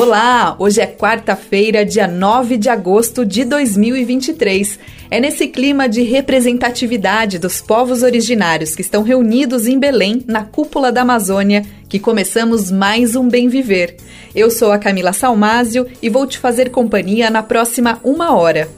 Olá! Hoje é quarta-feira, dia 9 de agosto de 2023. É nesse clima de representatividade dos povos originários que estão reunidos em Belém, na cúpula da Amazônia, que começamos mais um Bem Viver. Eu sou a Camila Salmásio e vou te fazer companhia na próxima uma hora.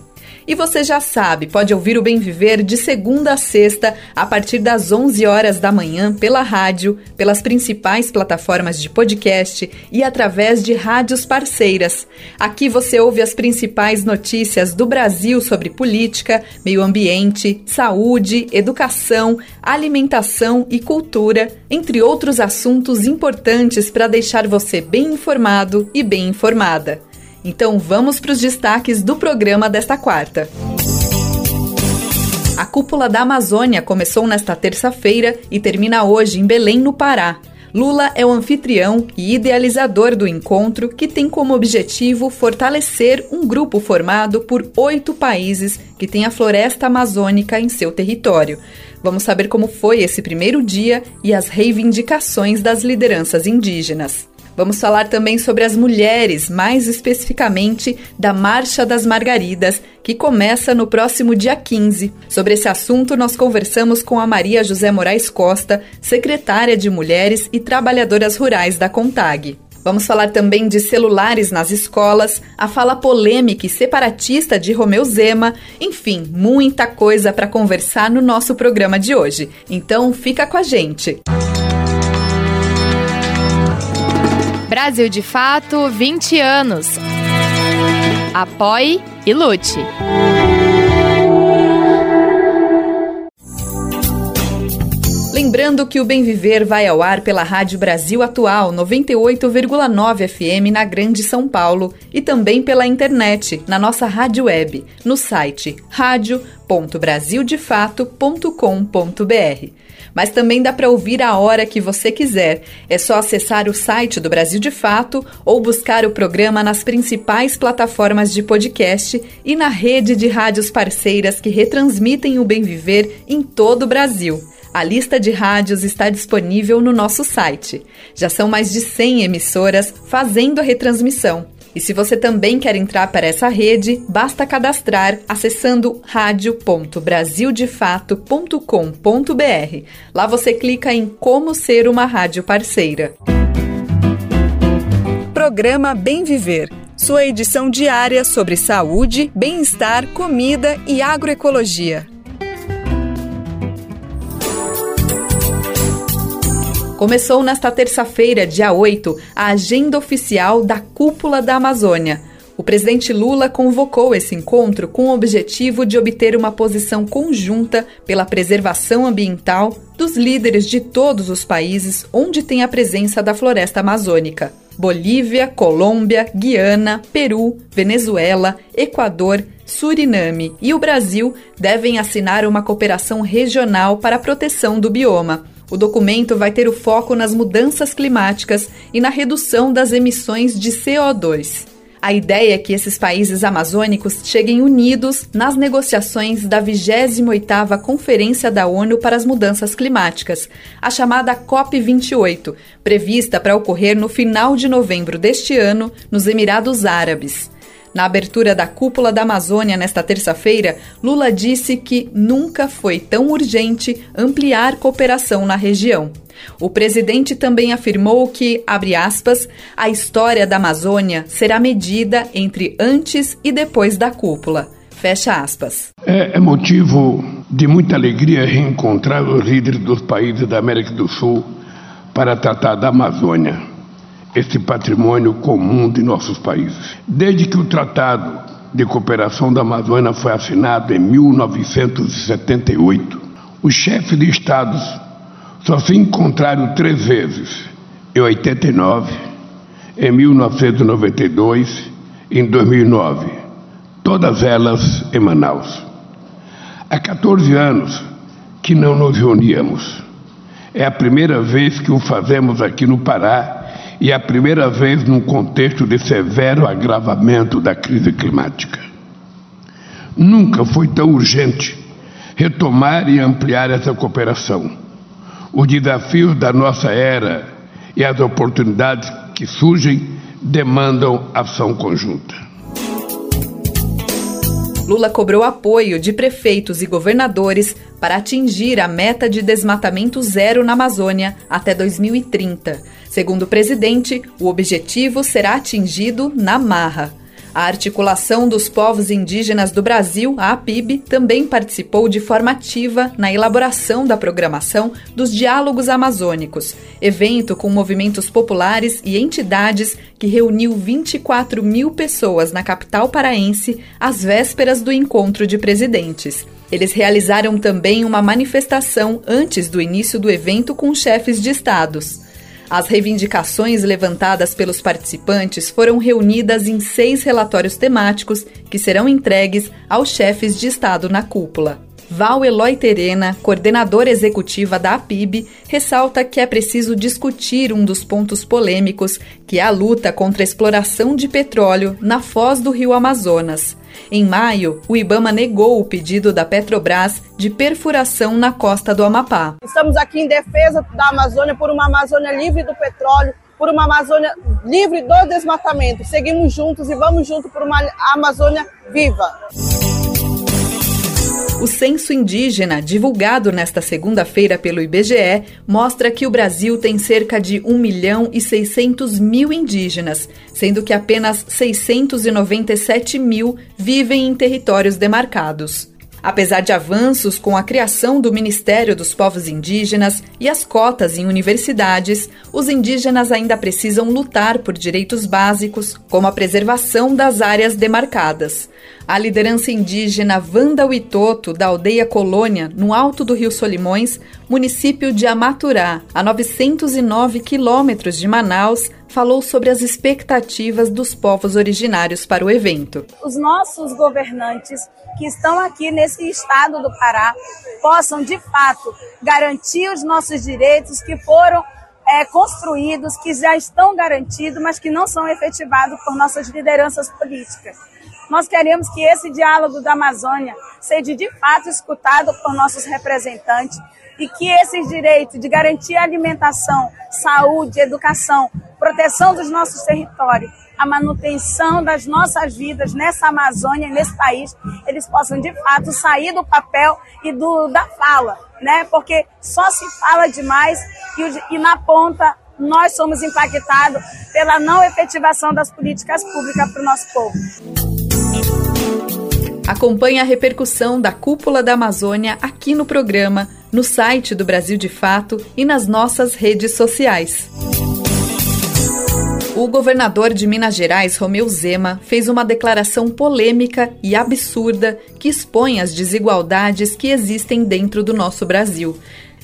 E você já sabe, pode ouvir o Bem Viver de segunda a sexta, a partir das 11 horas da manhã, pela rádio, pelas principais plataformas de podcast e através de rádios parceiras. Aqui você ouve as principais notícias do Brasil sobre política, meio ambiente, saúde, educação, alimentação e cultura, entre outros assuntos importantes para deixar você bem informado e bem informada. Então vamos para os destaques do programa desta quarta. A Cúpula da Amazônia começou nesta terça-feira e termina hoje em Belém, no Pará. Lula é o anfitrião e idealizador do encontro, que tem como objetivo fortalecer um grupo formado por oito países que têm a floresta amazônica em seu território. Vamos saber como foi esse primeiro dia e as reivindicações das lideranças indígenas. Vamos falar também sobre as mulheres, mais especificamente da Marcha das Margaridas, que começa no próximo dia 15. Sobre esse assunto, nós conversamos com a Maria José Moraes Costa, secretária de Mulheres e Trabalhadoras Rurais da CONTAG. Vamos falar também de celulares nas escolas, a fala polêmica e separatista de Romeu Zema, enfim, muita coisa para conversar no nosso programa de hoje. Então, fica com a gente. Brasil de Fato 20 anos. Apoie e lute. Lembrando que o Bem Viver vai ao ar pela Rádio Brasil Atual 98,9 FM na Grande São Paulo e também pela internet, na nossa rádio web, no site radio.brasildefato.com.br mas também dá para ouvir a hora que você quiser. É só acessar o site do Brasil de Fato ou buscar o programa nas principais plataformas de podcast e na rede de rádios parceiras que retransmitem o bem viver em todo o Brasil. A lista de rádios está disponível no nosso site. Já são mais de 100 emissoras fazendo a retransmissão. E se você também quer entrar para essa rede, basta cadastrar acessando radio.brasildefato.com.br. Lá você clica em Como Ser uma Rádio Parceira. Programa Bem Viver. Sua edição diária sobre saúde, bem-estar, comida e agroecologia. Começou nesta terça-feira, dia 8, a agenda oficial da Cúpula da Amazônia. O presidente Lula convocou esse encontro com o objetivo de obter uma posição conjunta pela preservação ambiental dos líderes de todos os países onde tem a presença da floresta amazônica. Bolívia, Colômbia, Guiana, Peru, Venezuela, Equador, Suriname e o Brasil devem assinar uma cooperação regional para a proteção do bioma. O documento vai ter o foco nas mudanças climáticas e na redução das emissões de CO2. A ideia é que esses países amazônicos cheguem unidos nas negociações da 28ª Conferência da ONU para as Mudanças Climáticas, a chamada COP28, prevista para ocorrer no final de novembro deste ano nos Emirados Árabes. Na abertura da cúpula da Amazônia nesta terça-feira, Lula disse que nunca foi tão urgente ampliar cooperação na região. O presidente também afirmou que, abre aspas, a história da Amazônia será medida entre antes e depois da cúpula. Fecha aspas. É, é motivo de muita alegria reencontrar os líderes dos países da América do Sul para tratar da Amazônia este patrimônio comum de nossos países. Desde que o Tratado de Cooperação da Amazônia foi assinado em 1978, os chefes de estados só se encontraram três vezes: em 89, em 1992 e em 2009, todas elas em Manaus. Há 14 anos que não nos reuníamos. É a primeira vez que o fazemos aqui no Pará e a primeira vez num contexto de severo agravamento da crise climática. Nunca foi tão urgente retomar e ampliar essa cooperação. Os desafios da nossa era e as oportunidades que surgem demandam ação conjunta. Lula cobrou apoio de prefeitos e governadores para atingir a meta de desmatamento zero na Amazônia até 2030. Segundo o presidente, o objetivo será atingido na marra. A Articulação dos Povos Indígenas do Brasil, a APIB, também participou de forma ativa na elaboração da programação dos Diálogos Amazônicos, evento com movimentos populares e entidades que reuniu 24 mil pessoas na capital paraense às vésperas do encontro de presidentes. Eles realizaram também uma manifestação antes do início do evento com chefes de estados. As reivindicações levantadas pelos participantes foram reunidas em seis relatórios temáticos que serão entregues aos chefes de Estado na cúpula. Val Eloy Terena, coordenadora executiva da APIB, ressalta que é preciso discutir um dos pontos polêmicos, que é a luta contra a exploração de petróleo na foz do rio Amazonas. Em maio, o Ibama negou o pedido da Petrobras de perfuração na costa do Amapá. Estamos aqui em defesa da Amazônia por uma Amazônia livre do petróleo, por uma Amazônia livre do desmatamento. Seguimos juntos e vamos juntos por uma Amazônia viva. O censo indígena, divulgado nesta segunda-feira pelo IBGE, mostra que o Brasil tem cerca de 1 milhão e 600 mil indígenas, sendo que apenas 697 mil vivem em territórios demarcados. Apesar de avanços com a criação do Ministério dos Povos Indígenas e as cotas em universidades, os indígenas ainda precisam lutar por direitos básicos, como a preservação das áreas demarcadas. A liderança indígena Wanda Witoto, da aldeia Colônia, no alto do Rio Solimões, município de Amaturá, a 909 quilômetros de Manaus, falou sobre as expectativas dos povos originários para o evento. Os nossos governantes que estão aqui nesse estado do Pará possam, de fato, garantir os nossos direitos que foram é, construídos, que já estão garantidos, mas que não são efetivados por nossas lideranças políticas. Nós queremos que esse diálogo da Amazônia seja de fato escutado por nossos representantes e que esses direitos de garantir alimentação, saúde, educação, proteção dos nossos territórios a manutenção das nossas vidas nessa Amazônia, nesse país, eles possam de fato sair do papel e do, da fala, né? Porque só se fala demais e, e na ponta nós somos impactados pela não efetivação das políticas públicas para o nosso povo. Acompanhe a repercussão da Cúpula da Amazônia aqui no programa, no site do Brasil de Fato e nas nossas redes sociais. O governador de Minas Gerais, Romeu Zema, fez uma declaração polêmica e absurda que expõe as desigualdades que existem dentro do nosso Brasil.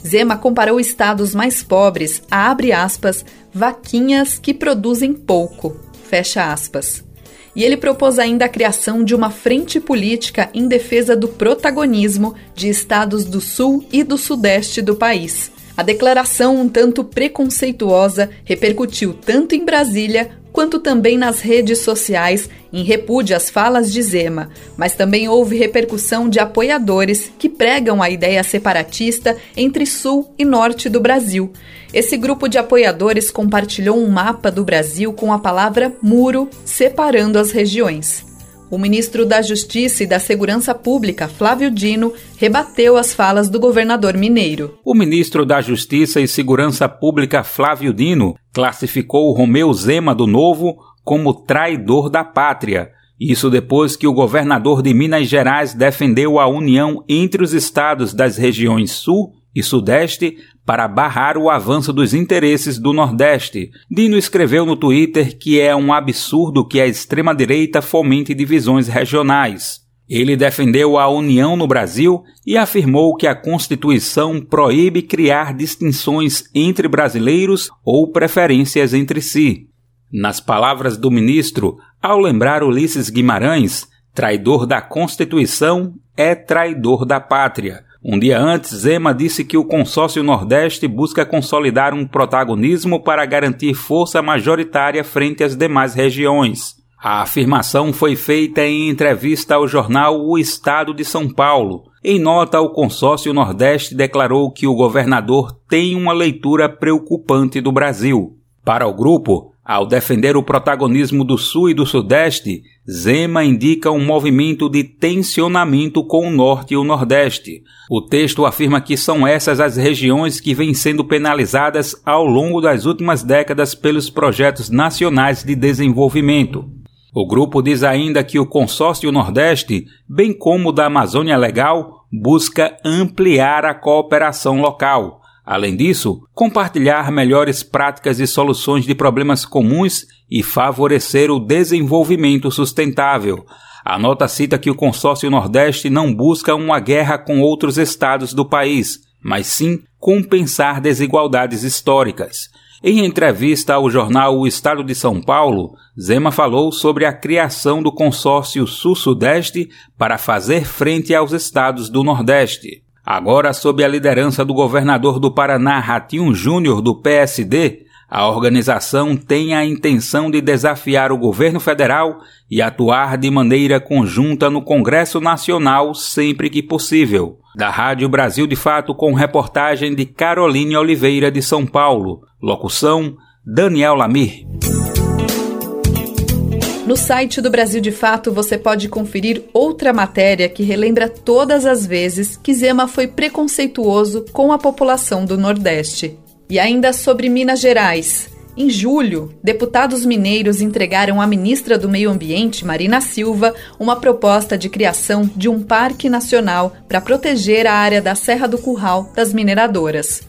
Zema comparou estados mais pobres a, aspas, vaquinhas que produzem pouco, fecha aspas. E ele propôs ainda a criação de uma frente política em defesa do protagonismo de estados do sul e do sudeste do país. A declaração, um tanto preconceituosa, repercutiu tanto em Brasília quanto também nas redes sociais em repúdio às falas de Zema, mas também houve repercussão de apoiadores que pregam a ideia separatista entre sul e norte do Brasil. Esse grupo de apoiadores compartilhou um mapa do Brasil com a palavra muro separando as regiões. O ministro da Justiça e da Segurança Pública, Flávio Dino, rebateu as falas do governador mineiro. O ministro da Justiça e Segurança Pública, Flávio Dino, classificou Romeu Zema do Novo como traidor da pátria. Isso depois que o governador de Minas Gerais defendeu a união entre os estados das regiões Sul e Sudeste para barrar o avanço dos interesses do Nordeste. Dino escreveu no Twitter que é um absurdo que a extrema-direita fomente divisões regionais. Ele defendeu a união no Brasil e afirmou que a Constituição proíbe criar distinções entre brasileiros ou preferências entre si. Nas palavras do ministro, ao lembrar Ulisses Guimarães, traidor da Constituição é traidor da pátria. Um dia antes, Zema disse que o consórcio Nordeste busca consolidar um protagonismo para garantir força majoritária frente às demais regiões. A afirmação foi feita em entrevista ao jornal O Estado de São Paulo. Em nota, o consórcio Nordeste declarou que o governador tem uma leitura preocupante do Brasil. Para o grupo, ao defender o protagonismo do Sul e do Sudeste, Zema indica um movimento de tensionamento com o Norte e o Nordeste. O texto afirma que são essas as regiões que vêm sendo penalizadas ao longo das últimas décadas pelos projetos nacionais de desenvolvimento. O grupo diz ainda que o consórcio Nordeste, bem como o da Amazônia Legal, busca ampliar a cooperação local Além disso, compartilhar melhores práticas e soluções de problemas comuns e favorecer o desenvolvimento sustentável. A nota cita que o consórcio Nordeste não busca uma guerra com outros estados do país, mas sim compensar desigualdades históricas. Em entrevista ao jornal O Estado de São Paulo, Zema falou sobre a criação do consórcio Sul-Sudeste para fazer frente aos estados do Nordeste. Agora, sob a liderança do governador do Paraná, Ratinho Júnior, do PSD, a organização tem a intenção de desafiar o governo federal e atuar de maneira conjunta no Congresso Nacional sempre que possível. Da Rádio Brasil de Fato, com reportagem de Caroline Oliveira de São Paulo. Locução: Daniel Lamir. No site do Brasil de Fato você pode conferir outra matéria que relembra todas as vezes que Zema foi preconceituoso com a população do Nordeste. E ainda sobre Minas Gerais. Em julho, deputados mineiros entregaram à ministra do Meio Ambiente, Marina Silva, uma proposta de criação de um parque nacional para proteger a área da Serra do Curral das mineradoras.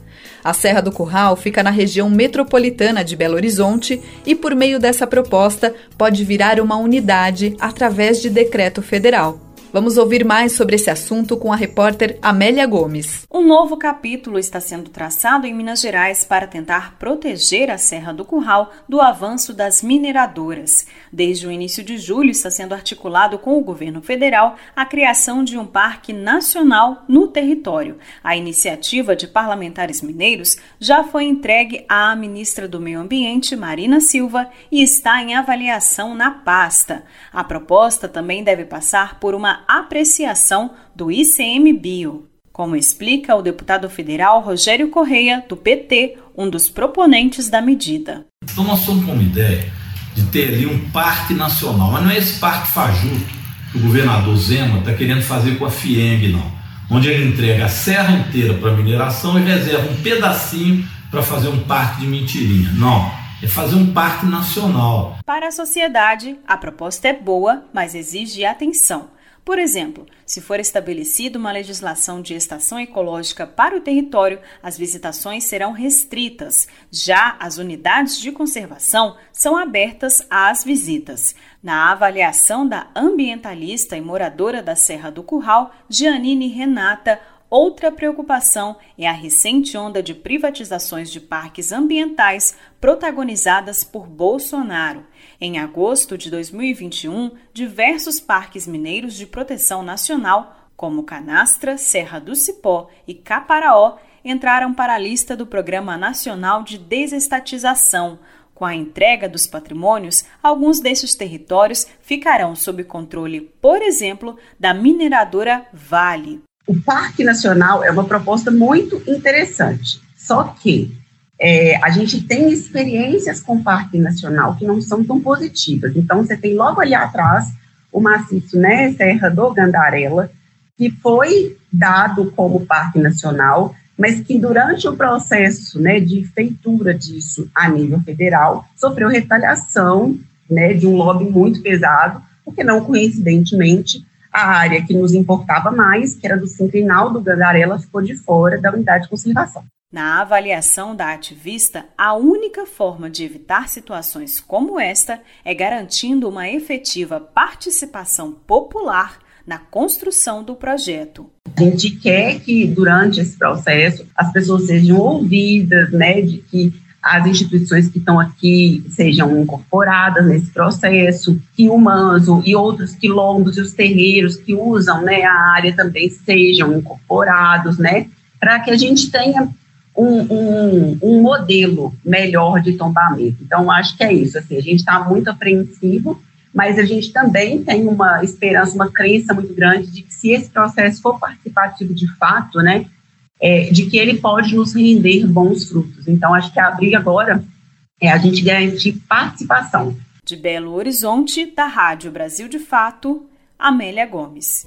A Serra do Curral fica na região metropolitana de Belo Horizonte e, por meio dessa proposta, pode virar uma unidade através de decreto federal. Vamos ouvir mais sobre esse assunto com a repórter Amélia Gomes. Um novo capítulo está sendo traçado em Minas Gerais para tentar proteger a Serra do Curral do avanço das mineradoras. Desde o início de julho está sendo articulado com o governo federal a criação de um parque nacional no território. A iniciativa de parlamentares mineiros já foi entregue à ministra do Meio Ambiente, Marina Silva, e está em avaliação na pasta. A proposta também deve passar por uma apreciação do ICMBio, como explica o deputado federal Rogério Correia, do PT, um dos proponentes da medida. Então nós somos com uma ideia de ter ali um parque nacional, mas não é esse parque fajuto que o governador Zema está querendo fazer com a FIENG, não. Onde ele entrega a serra inteira para mineração e reserva um pedacinho para fazer um parque de mentirinha. Não, é fazer um parque nacional. Para a sociedade, a proposta é boa, mas exige atenção. Por exemplo, se for estabelecida uma legislação de estação ecológica para o território, as visitações serão restritas. Já as unidades de conservação são abertas às visitas. Na avaliação da ambientalista e moradora da Serra do Curral, Giannine Renata, Outra preocupação é a recente onda de privatizações de parques ambientais protagonizadas por Bolsonaro. Em agosto de 2021, diversos parques mineiros de proteção nacional, como Canastra, Serra do Cipó e Caparaó, entraram para a lista do Programa Nacional de Desestatização. Com a entrega dos patrimônios, alguns desses territórios ficarão sob controle, por exemplo, da mineradora Vale. O Parque Nacional é uma proposta muito interessante, só que é, a gente tem experiências com o Parque Nacional que não são tão positivas. Então, você tem logo ali atrás o maciço, né, Serra do Gandarela, que foi dado como Parque Nacional, mas que durante o processo né, de feitura disso a nível federal, sofreu retaliação né, de um lobby muito pesado, porque não coincidentemente a área que nos importava mais, que era do Sincrinal do Gandarela, ficou de fora da unidade de conservação. Na avaliação da ativista, a única forma de evitar situações como esta é garantindo uma efetiva participação popular na construção do projeto. A gente quer que durante esse processo as pessoas sejam ouvidas, né, de que as instituições que estão aqui sejam incorporadas nesse processo, que o manso e outros quilombos e os terreiros que usam né, a área também sejam incorporados, né, para que a gente tenha um, um, um, modelo melhor de tombamento. Então, acho que é isso, assim, a gente está muito apreensivo, mas a gente também tem uma esperança, uma crença muito grande de que se esse processo for participativo de fato, né, é, de que ele pode nos render bons frutos. Então, acho que a briga agora é a gente garantir participação. De Belo Horizonte, da Rádio Brasil de Fato, Amélia Gomes.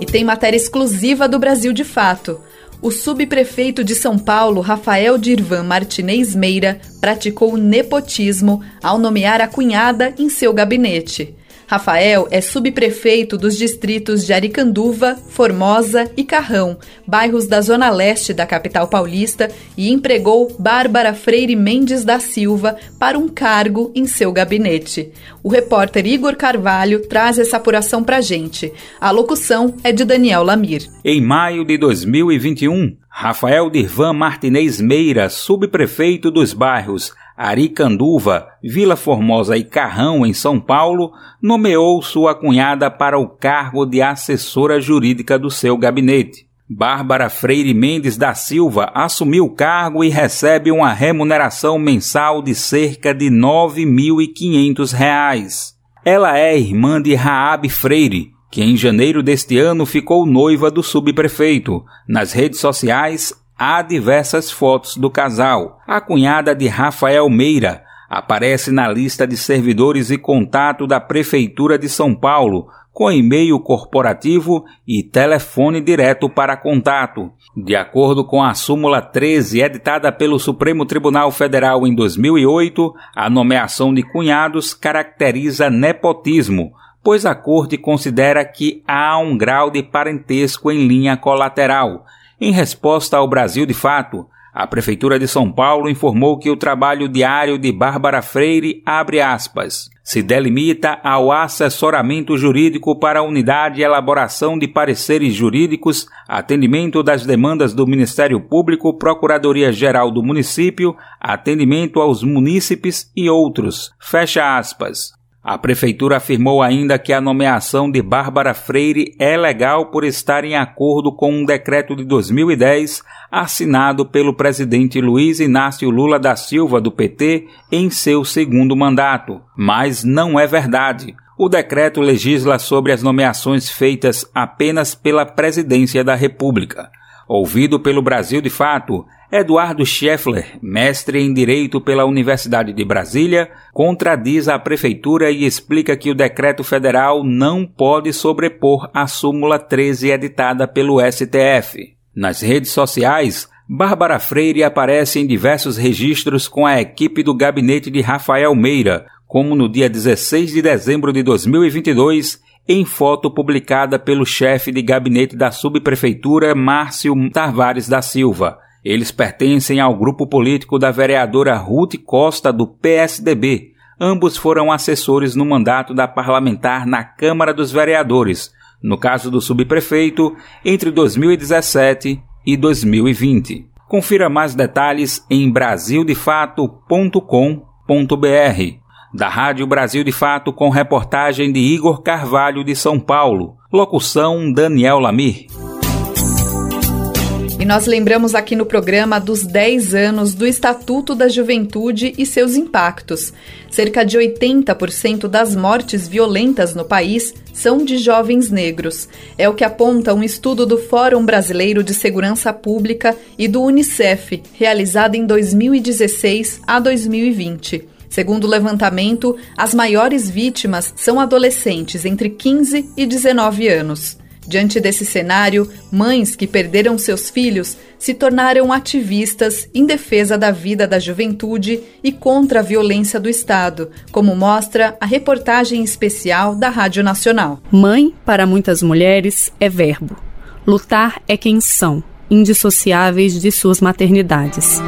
E tem matéria exclusiva do Brasil de Fato. O subprefeito de São Paulo, Rafael Dirvan Martinez Meira, praticou nepotismo ao nomear a cunhada em seu gabinete. Rafael é subprefeito dos distritos de Aricanduva, Formosa e Carrão, bairros da zona leste da capital paulista, e empregou Bárbara Freire Mendes da Silva para um cargo em seu gabinete. O repórter Igor Carvalho traz essa apuração para gente. A locução é de Daniel Lamir. Em maio de 2021, Rafael Dirvan Martinez Meira, subprefeito dos bairros Aricanduva, Vila Formosa e Carrão, em São Paulo, nomeou sua cunhada para o cargo de assessora jurídica do seu gabinete. Bárbara Freire Mendes da Silva assumiu o cargo e recebe uma remuneração mensal de cerca de R$ 9.500. Ela é irmã de Raab Freire, que em janeiro deste ano ficou noiva do subprefeito. Nas redes sociais, Há diversas fotos do casal. A cunhada de Rafael Meira aparece na lista de servidores e contato da Prefeitura de São Paulo, com e-mail corporativo e telefone direto para contato. De acordo com a súmula 13, editada pelo Supremo Tribunal Federal em 2008, a nomeação de cunhados caracteriza nepotismo, pois a Corte considera que há um grau de parentesco em linha colateral em resposta ao Brasil de Fato, a Prefeitura de São Paulo informou que o trabalho diário de Bárbara Freire abre aspas, se delimita ao assessoramento jurídico para a unidade de elaboração de pareceres jurídicos, atendimento das demandas do Ministério Público, Procuradoria-Geral do Município, atendimento aos munícipes e outros. Fecha aspas. A prefeitura afirmou ainda que a nomeação de Bárbara Freire é legal por estar em acordo com um decreto de 2010 assinado pelo presidente Luiz Inácio Lula da Silva do PT em seu segundo mandato. Mas não é verdade. O decreto legisla sobre as nomeações feitas apenas pela Presidência da República. Ouvido pelo Brasil de Fato, Eduardo Scheffler, mestre em Direito pela Universidade de Brasília, contradiz a Prefeitura e explica que o decreto federal não pode sobrepor a súmula 13 editada pelo STF. Nas redes sociais, Bárbara Freire aparece em diversos registros com a equipe do gabinete de Rafael Meira, como no dia 16 de dezembro de 2022, em foto publicada pelo chefe de gabinete da subprefeitura, Márcio Tavares da Silva. Eles pertencem ao grupo político da vereadora Ruth Costa, do PSDB. Ambos foram assessores no mandato da parlamentar na Câmara dos Vereadores, no caso do subprefeito, entre 2017 e 2020. Confira mais detalhes em brasildefato.com.br. Da Rádio Brasil de Fato com reportagem de Igor Carvalho de São Paulo. Locução Daniel Lamir. Nós lembramos aqui no programa dos 10 anos do Estatuto da Juventude e seus impactos. Cerca de 80% das mortes violentas no país são de jovens negros. É o que aponta um estudo do Fórum Brasileiro de Segurança Pública e do Unicef, realizado em 2016 a 2020. Segundo o levantamento, as maiores vítimas são adolescentes entre 15 e 19 anos. Diante desse cenário, mães que perderam seus filhos se tornaram ativistas em defesa da vida da juventude e contra a violência do Estado, como mostra a reportagem especial da Rádio Nacional. Mãe, para muitas mulheres, é verbo. Lutar é quem são, indissociáveis de suas maternidades.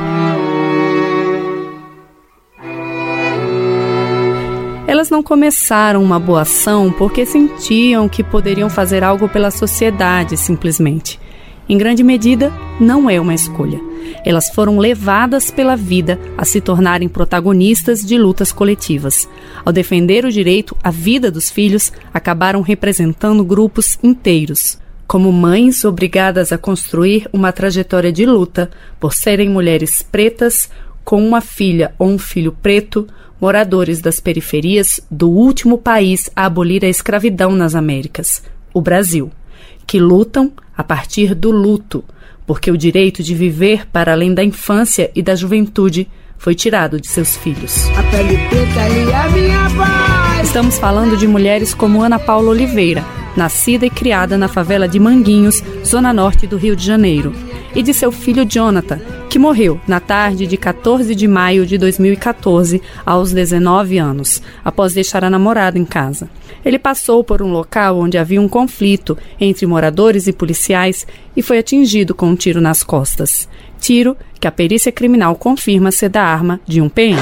Elas não começaram uma boa ação porque sentiam que poderiam fazer algo pela sociedade, simplesmente. Em grande medida, não é uma escolha. Elas foram levadas pela vida a se tornarem protagonistas de lutas coletivas. Ao defender o direito à vida dos filhos, acabaram representando grupos inteiros. Como mães obrigadas a construir uma trajetória de luta por serem mulheres pretas, com uma filha ou um filho preto, moradores das periferias do último país a abolir a escravidão nas Américas, o Brasil, que lutam a partir do luto, porque o direito de viver para além da infância e da juventude foi tirado de seus filhos. Estamos falando de mulheres como Ana Paula Oliveira, nascida e criada na favela de Manguinhos, zona norte do Rio de Janeiro, e de seu filho Jonathan, que morreu na tarde de 14 de maio de 2014, aos 19 anos, após deixar a namorada em casa. Ele passou por um local onde havia um conflito entre moradores e policiais e foi atingido com um tiro nas costas. Tiro que a perícia criminal confirma ser da arma de um PM.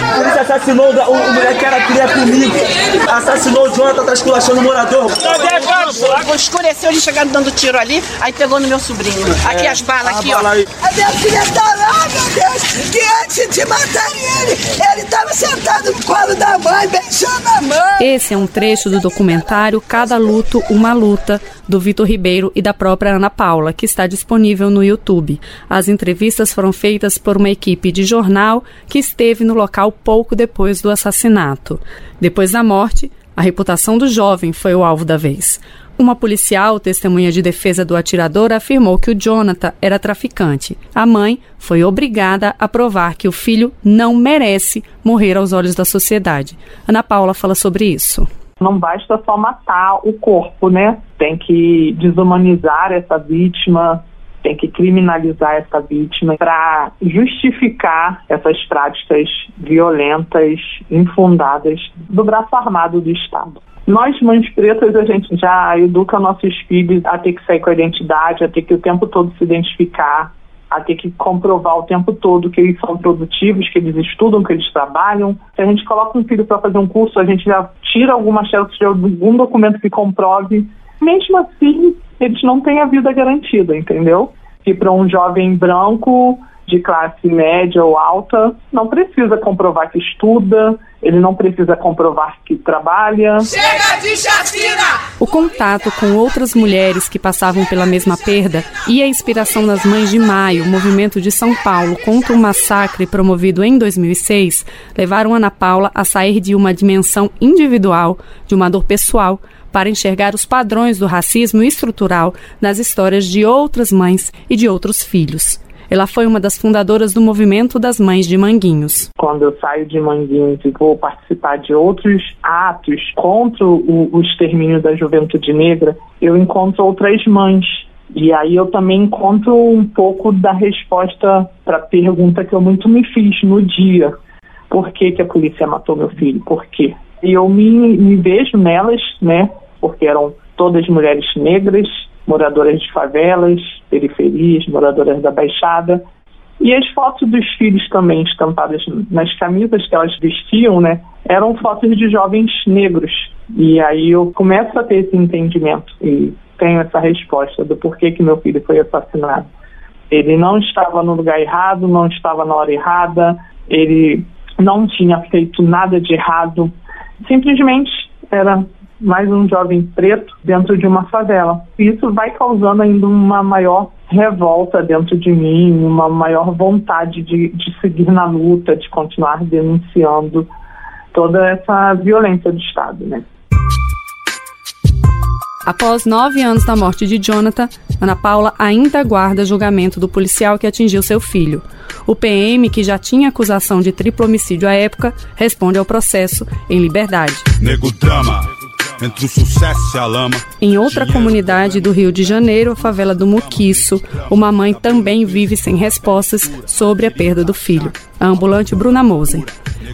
Assassinou o, o moleque que era cria comigo. Assassinou o Jonathan, tá esculachando o morador. Escureceu, ele chegando dando tiro ali, aí pegou no meu sobrinho. Aqui é, as balas, aqui, ó. A minha filha tá lá, meu Deus, que antes de matarem ele, ele tava sentado no colo da mãe, beijando a mãe. Esse é um trecho do documentário Cada Luto, Uma Luta, do Vitor Ribeiro e da própria Ana Paula, que está disponível no YouTube. As entrevistas foram feitas por uma equipe de jornal que esteve no local pouco depois do assassinato. Depois da morte, a reputação do jovem foi o alvo da vez. Uma policial, testemunha de defesa do atirador, afirmou que o Jonathan era traficante. A mãe foi obrigada a provar que o filho não merece morrer aos olhos da sociedade. Ana Paula fala sobre isso. Não basta só matar o corpo, né? Tem que desumanizar essa vítima, tem que criminalizar essa vítima para justificar essas práticas violentas, infundadas do braço armado do Estado. Nós, mães pretas, a gente já educa nossos filhos a ter que sair com a identidade, a ter que o tempo todo se identificar, a ter que comprovar o tempo todo que eles são produtivos, que eles estudam, que eles trabalham. Se a gente coloca um filho para fazer um curso, a gente já tira alguma chance de algum documento que comprove. Mesmo assim, eles não têm a vida garantida, entendeu? Que para um jovem branco de classe média ou alta não precisa comprovar que estuda, ele não precisa comprovar que trabalha. Chega de chacina! O contato com outras mulheres que passavam pela mesma perda e a inspiração das Mães de Maio, movimento de São Paulo contra o massacre promovido em 2006, levaram Ana Paula a sair de uma dimensão individual, de uma dor pessoal, para enxergar os padrões do racismo estrutural nas histórias de outras mães e de outros filhos. Ela foi uma das fundadoras do movimento das Mães de Manguinhos. Quando eu saio de Manguinhos e vou participar de outros atos contra o, o extermínio da juventude negra, eu encontro outras mães e aí eu também encontro um pouco da resposta para a pergunta que eu muito me fiz no dia. Por que, que a polícia matou meu filho? Por quê? E eu me, me vejo nelas, né? Porque eram todas mulheres negras, moradoras de favelas, periferias, moradoras da Baixada. E as fotos dos filhos também estampadas nas camisas que elas vestiam, né, eram fotos de jovens negros. E aí eu começo a ter esse entendimento e tenho essa resposta do porquê que meu filho foi assassinado. Ele não estava no lugar errado, não estava na hora errada, ele não tinha feito nada de errado, simplesmente era mais um jovem preto dentro de uma favela. Isso vai causando ainda uma maior revolta dentro de mim, uma maior vontade de, de seguir na luta, de continuar denunciando toda essa violência do Estado, né? Após nove anos da morte de Jonathan, Ana Paula ainda aguarda julgamento do policial que atingiu seu filho. O PM, que já tinha acusação de triplo homicídio à época, responde ao processo em liberdade. Nego drama entre o sucesso e a lama. Em outra comunidade do Rio de Janeiro, a favela do Muquiço, uma mãe também vive sem respostas sobre a perda do filho. A ambulante Bruna Moser.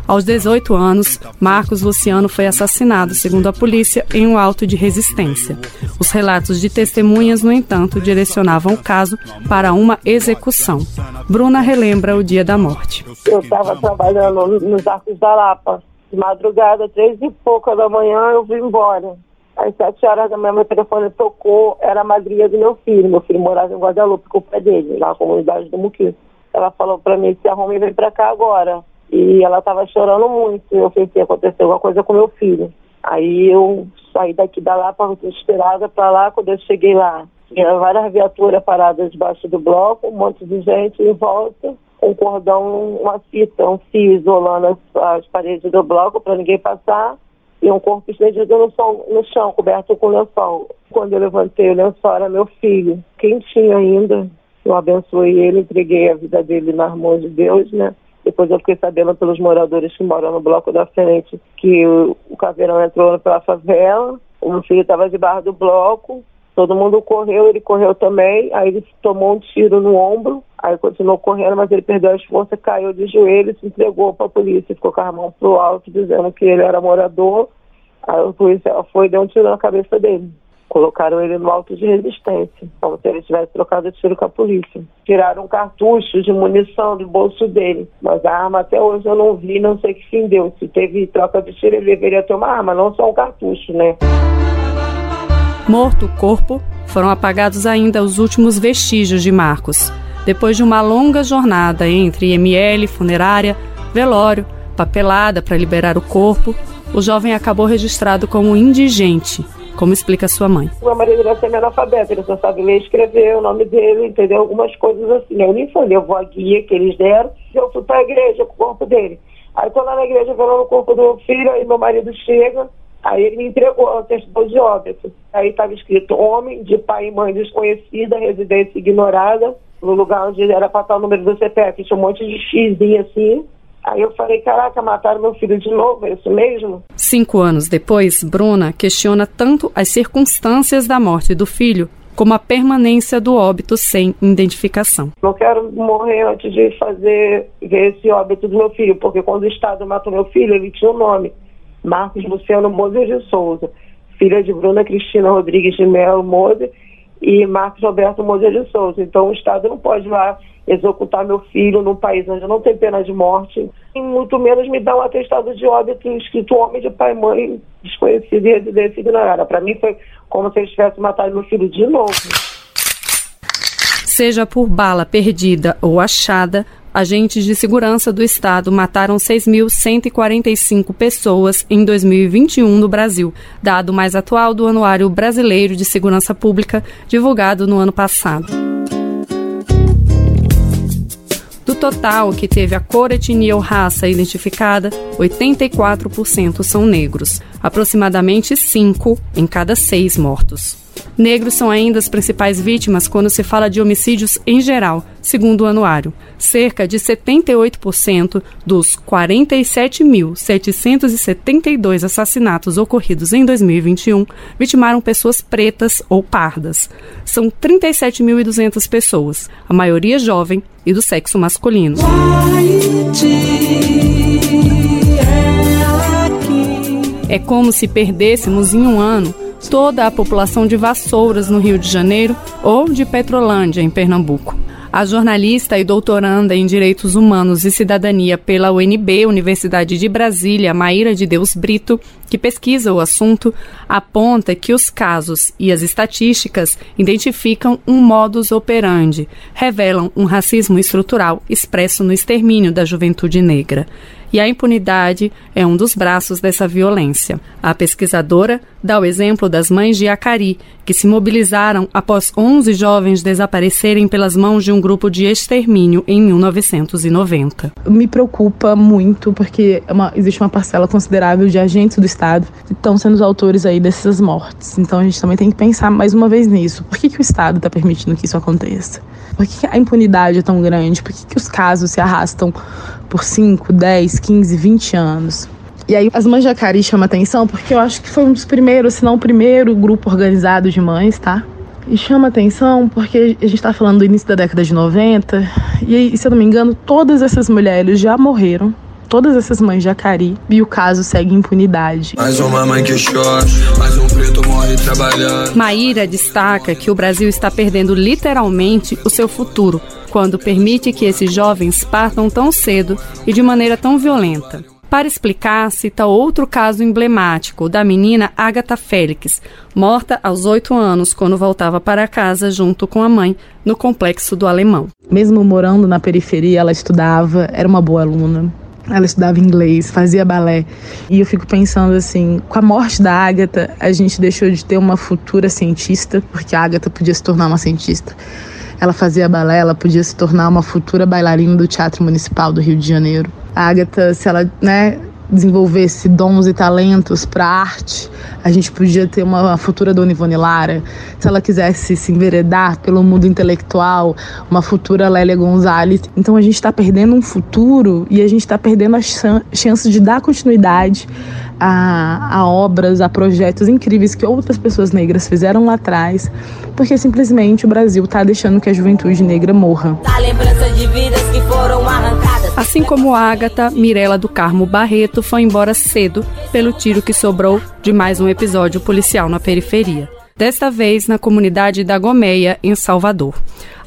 Aos 18 anos, Marcos Luciano foi assassinado, segundo a polícia, em um auto de resistência. Os relatos de testemunhas, no entanto, direcionavam o caso para uma execução. Bruna relembra o dia da morte. Eu estava trabalhando nos Arcos da Lapa de madrugada, três e pouca da manhã, eu vim embora. Às sete horas da manhã, meu telefone tocou, era a madrinha do meu filho. Meu filho morava em Guadalupe com o pai dele, na comunidade do Muquis. ela falou para mim, se arruma e vem para cá agora. E ela estava chorando muito. Eu pensei, aconteceu alguma coisa com meu filho. Aí eu saí daqui da Lapa, desesperada para lá. Quando eu cheguei lá, tinha várias viaturas paradas debaixo do bloco, um monte de gente em volta, um cordão, uma fita, um fio isolando as, as paredes do bloco para ninguém passar e um corpo estendido no, som, no chão, coberto com lençol. Quando eu levantei o lençol, era meu filho, quentinho ainda. Eu abençoei ele, entreguei a vida dele nas mãos de Deus, né? Depois eu fiquei sabendo pelos moradores que moram no bloco da frente que o, o caveirão entrou pela favela, o meu filho estava debaixo do bloco, todo mundo correu, ele correu também, aí ele tomou um tiro no ombro, aí continuou correndo, mas ele perdeu as forças, caiu de joelho, se entregou para a polícia, ficou com a mão pro alto, dizendo que ele era morador, aí a polícia foi e deu um tiro na cabeça dele. Colocaram ele no alto de resistência, como se ele tivesse trocado tiro com a polícia. Tiraram um cartucho de munição do bolso dele, mas a arma até hoje eu não vi, não sei que fim deu. Se teve troca de tiro, ele deveria ter uma arma, não só um cartucho, né? Morto o corpo, foram apagados ainda os últimos vestígios de Marcos. Depois de uma longa jornada entre IML, funerária, velório, papelada para liberar o corpo, o jovem acabou registrado como indigente como explica sua mãe? O marido deve ser analfabeto, ele só sabe ler e escrever o nome dele, entendeu? Algumas coisas assim. Eu nem eu vou a guia que eles deram, eu fui para a igreja com o corpo dele. Aí tô lá na igreja vendo o corpo do meu filho, aí meu marido chega, aí ele me entregou a certidão de óbito. Aí estava escrito homem, de pai e mãe desconhecida, residência ignorada, no lugar onde era para estar o número do CPF, tinha um monte de xizinho assim. Aí eu falei, caraca, mataram meu filho de novo, é isso mesmo? Cinco anos depois, Bruna questiona tanto as circunstâncias da morte do filho como a permanência do óbito sem identificação. Não quero morrer antes de fazer ver esse óbito do meu filho, porque quando o Estado matou meu filho, ele tinha o um nome, Marcos Luciano Moser de Souza, filha de Bruna Cristina Rodrigues de Melo Moser e Marcos Roberto Moser de Souza. Então o Estado não pode lá executar meu filho num país onde não tem pena de morte, e muito menos me dar um atestado de óbito escrito homem de pai e mãe desconhecido e residência ignorada. Para mim foi como se eles tivessem matado meu filho de novo. Seja por bala perdida ou achada, agentes de segurança do Estado mataram 6.145 pessoas em 2021 no Brasil, dado mais atual do Anuário Brasileiro de Segurança Pública, divulgado no ano passado. Do total que teve a cor, etnia ou raça identificada, 84% são negros, aproximadamente 5 em cada 6 mortos. Negros são ainda as principais vítimas quando se fala de homicídios em geral, segundo o anuário. Cerca de 78% dos 47.772 assassinatos ocorridos em 2021 vitimaram pessoas pretas ou pardas. São 37.200 pessoas, a maioria jovem e do sexo masculino. É como se perdêssemos em um ano toda a população de Vassouras, no Rio de Janeiro, ou de Petrolândia, em Pernambuco. A jornalista e doutoranda em Direitos Humanos e Cidadania pela UNB, Universidade de Brasília, Maíra de Deus Brito, que pesquisa o assunto, aponta que os casos e as estatísticas identificam um modus operandi, revelam um racismo estrutural expresso no extermínio da juventude negra e a impunidade é um dos braços dessa violência. A pesquisadora dá o exemplo das mães de Acari, que se mobilizaram após 11 jovens desaparecerem pelas mãos de um grupo de extermínio em 1990. Me preocupa muito porque é uma, existe uma parcela considerável de agentes do Estado que estão sendo os autores aí dessas mortes. Então a gente também tem que pensar mais uma vez nisso. Por que, que o Estado está permitindo que isso aconteça? Por que, que a impunidade é tão grande? Por que, que os casos se arrastam por 5, 10, 15, 20 anos. E aí as mães de chamam atenção porque eu acho que foi um dos primeiros, se não o primeiro grupo organizado de mães, tá? E chama atenção porque a gente está falando do início da década de 90 e, se eu não me engano, todas essas mulheres já morreram todas essas mães de Acari e o caso segue impunidade. Mais uma mãe que chora, mais um preto morre trabalhando. Maíra destaca que o Brasil está perdendo literalmente o seu futuro quando permite que esses jovens partam tão cedo e de maneira tão violenta. Para explicar, cita outro caso emblemático, da menina Agatha Félix, morta aos oito anos quando voltava para casa junto com a mãe no complexo do Alemão. Mesmo morando na periferia, ela estudava, era uma boa aluna. Ela estudava inglês, fazia balé. E eu fico pensando assim, com a morte da Agatha, a gente deixou de ter uma futura cientista, porque a Agatha podia se tornar uma cientista. Ela fazia balé, ela podia se tornar uma futura bailarina do Teatro Municipal do Rio de Janeiro. A Agatha, se ela, né, desenvolvesse dons e talentos para arte, a gente podia ter uma futura Dona Ivone Lara. Se ela quisesse se enveredar pelo mundo intelectual, uma futura Lélia Gonzalez. Então a gente está perdendo um futuro e a gente está perdendo a chance de dar continuidade a, a, obras, a projetos incríveis que outras pessoas negras fizeram lá atrás, porque simplesmente o Brasil está deixando que a juventude negra morra. A Assim como Ágata, Mirela do Carmo Barreto foi embora cedo pelo tiro que sobrou de mais um episódio policial na periferia. Desta vez na comunidade da Gomeia, em Salvador.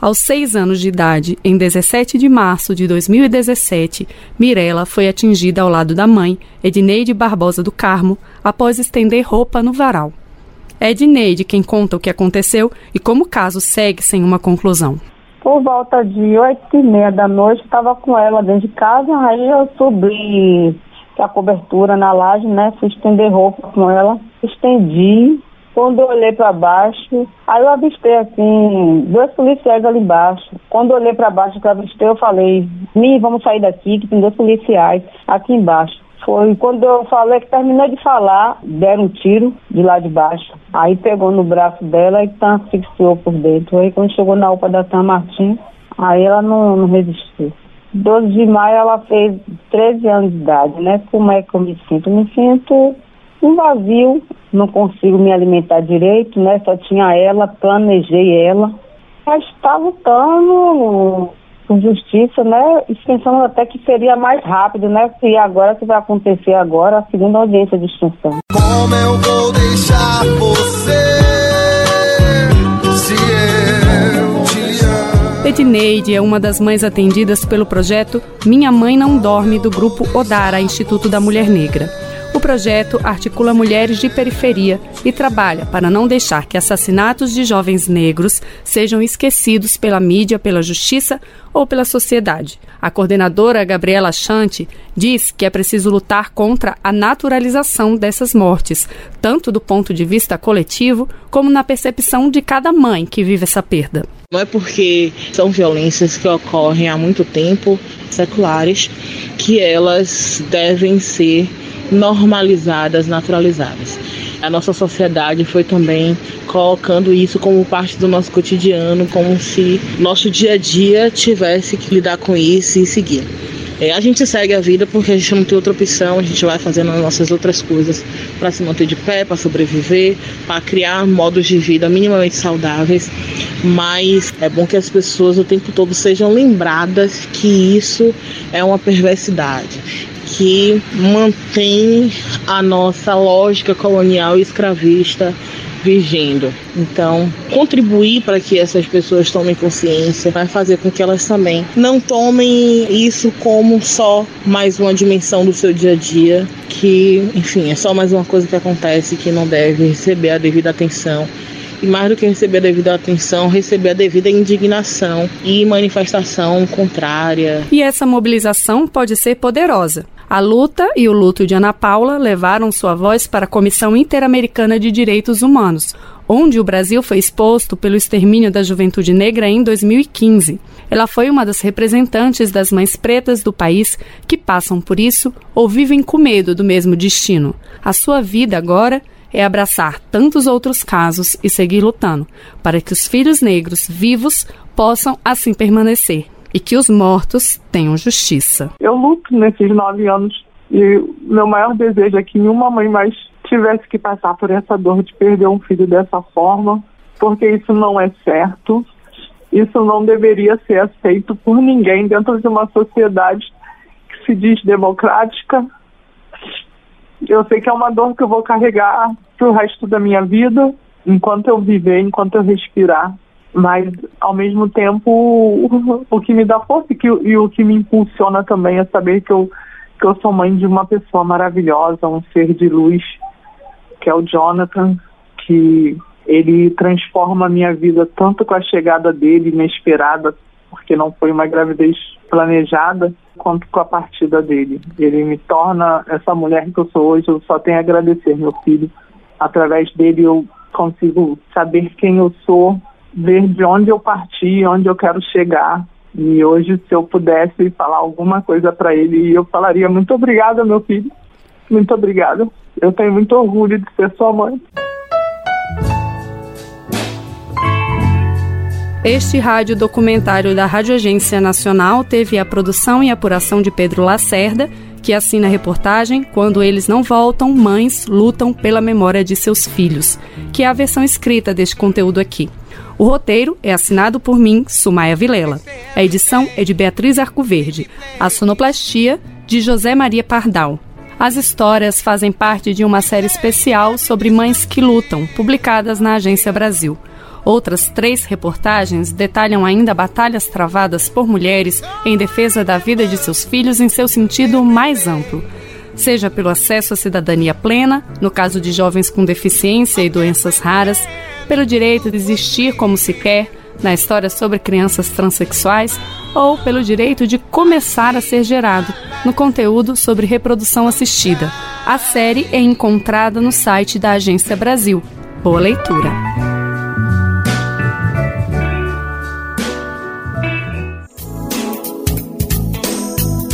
Aos seis anos de idade, em 17 de março de 2017, Mirela foi atingida ao lado da mãe, Edneide Barbosa do Carmo, após estender roupa no varal. É Edneide quem conta o que aconteceu e como o caso segue sem uma conclusão. Por volta de oito e meia da noite, estava com ela dentro de casa, aí eu subi a cobertura na laje, né? Fui estender roupa com ela, estendi. Quando eu olhei para baixo, aí eu avistei assim, dois policiais ali embaixo. Quando eu olhei para baixo que eu avistei, eu falei, Mi, vamos sair daqui, que tem dois policiais aqui embaixo. Foi quando eu falei que terminei de falar, deram um tiro de lá de baixo. Aí pegou no braço dela e tá, asfixiou por dentro. Aí quando chegou na UPA da Tan Martins, aí ela não, não resistiu. 12 de maio ela fez 13 anos de idade, né? Como é que eu me sinto? Me sinto um vazio, não consigo me alimentar direito, né? Só tinha ela, planejei ela. Mas está lutando com justiça, né? E pensando até que seria mais rápido, né? Se agora que vai acontecer agora, a segunda audiência de extinção. Como eu vou deixar você se eu te amo? Edneide é uma das mães atendidas pelo projeto Minha Mãe Não Dorme do grupo Odara, Instituto da Mulher Negra. Projeto articula mulheres de periferia e trabalha para não deixar que assassinatos de jovens negros sejam esquecidos pela mídia, pela justiça ou pela sociedade. A coordenadora Gabriela Chante diz que é preciso lutar contra a naturalização dessas mortes, tanto do ponto de vista coletivo como na percepção de cada mãe que vive essa perda. Não é porque são violências que ocorrem há muito tempo, seculares, que elas devem ser normalizadas, naturalizadas. A nossa sociedade foi também colocando isso como parte do nosso cotidiano, como se nosso dia a dia tivesse que lidar com isso e seguir. É, a gente segue a vida porque a gente não tem outra opção, a gente vai fazendo as nossas outras coisas para se manter de pé, para sobreviver, para criar modos de vida minimamente saudáveis. Mas é bom que as pessoas o tempo todo sejam lembradas que isso é uma perversidade que mantém a nossa lógica colonial e escravista vigendo. Então, contribuir para que essas pessoas tomem consciência vai fazer com que elas também não tomem isso como só mais uma dimensão do seu dia a dia, que, enfim, é só mais uma coisa que acontece que não deve receber a devida atenção e mais do que receber a devida atenção, receber a devida indignação e manifestação contrária. E essa mobilização pode ser poderosa. A luta e o luto de Ana Paula levaram sua voz para a Comissão Interamericana de Direitos Humanos, onde o Brasil foi exposto pelo extermínio da juventude negra em 2015. Ela foi uma das representantes das mães pretas do país que passam por isso ou vivem com medo do mesmo destino. A sua vida agora é abraçar tantos outros casos e seguir lutando para que os filhos negros vivos possam assim permanecer e que os mortos tenham justiça. Eu luto nesses nove anos e meu maior desejo é que nenhuma mãe mais tivesse que passar por essa dor de perder um filho dessa forma, porque isso não é certo. Isso não deveria ser aceito por ninguém dentro de uma sociedade que se diz democrática. Eu sei que é uma dor que eu vou carregar pro resto da minha vida, enquanto eu viver, enquanto eu respirar. Mas, ao mesmo tempo, o, que me dá força e, que, e o que me impulsiona também é saber que eu, que eu sou mãe de uma pessoa maravilhosa, um ser de luz, que é o Jonathan, que ele transforma a minha vida tanto com a chegada dele inesperada, porque não foi uma gravidez planejada, quanto com a partida dele. Ele me torna essa mulher que eu sou hoje, eu só tenho a agradecer, meu filho. Através dele eu consigo saber quem eu sou, ver de onde eu parti, onde eu quero chegar. E hoje, se eu pudesse falar alguma coisa para ele, eu falaria muito obrigada, meu filho. Muito obrigada. Eu tenho muito orgulho de ser sua mãe. Este rádio documentário da Rádio Agência Nacional teve a produção e apuração de Pedro Lacerda, que assina a reportagem Quando Eles Não Voltam, Mães Lutam pela Memória de Seus Filhos, que é a versão escrita deste conteúdo aqui. O roteiro é assinado por mim, Sumaia Vilela. A edição é de Beatriz Arcoverde. A sonoplastia, de José Maria Pardal. As histórias fazem parte de uma série especial sobre mães que lutam, publicadas na Agência Brasil. Outras três reportagens detalham ainda batalhas travadas por mulheres em defesa da vida de seus filhos em seu sentido mais amplo. Seja pelo acesso à cidadania plena, no caso de jovens com deficiência e doenças raras, pelo direito de existir como se quer, na história sobre crianças transexuais, ou pelo direito de começar a ser gerado, no conteúdo sobre reprodução assistida. A série é encontrada no site da Agência Brasil. Boa leitura!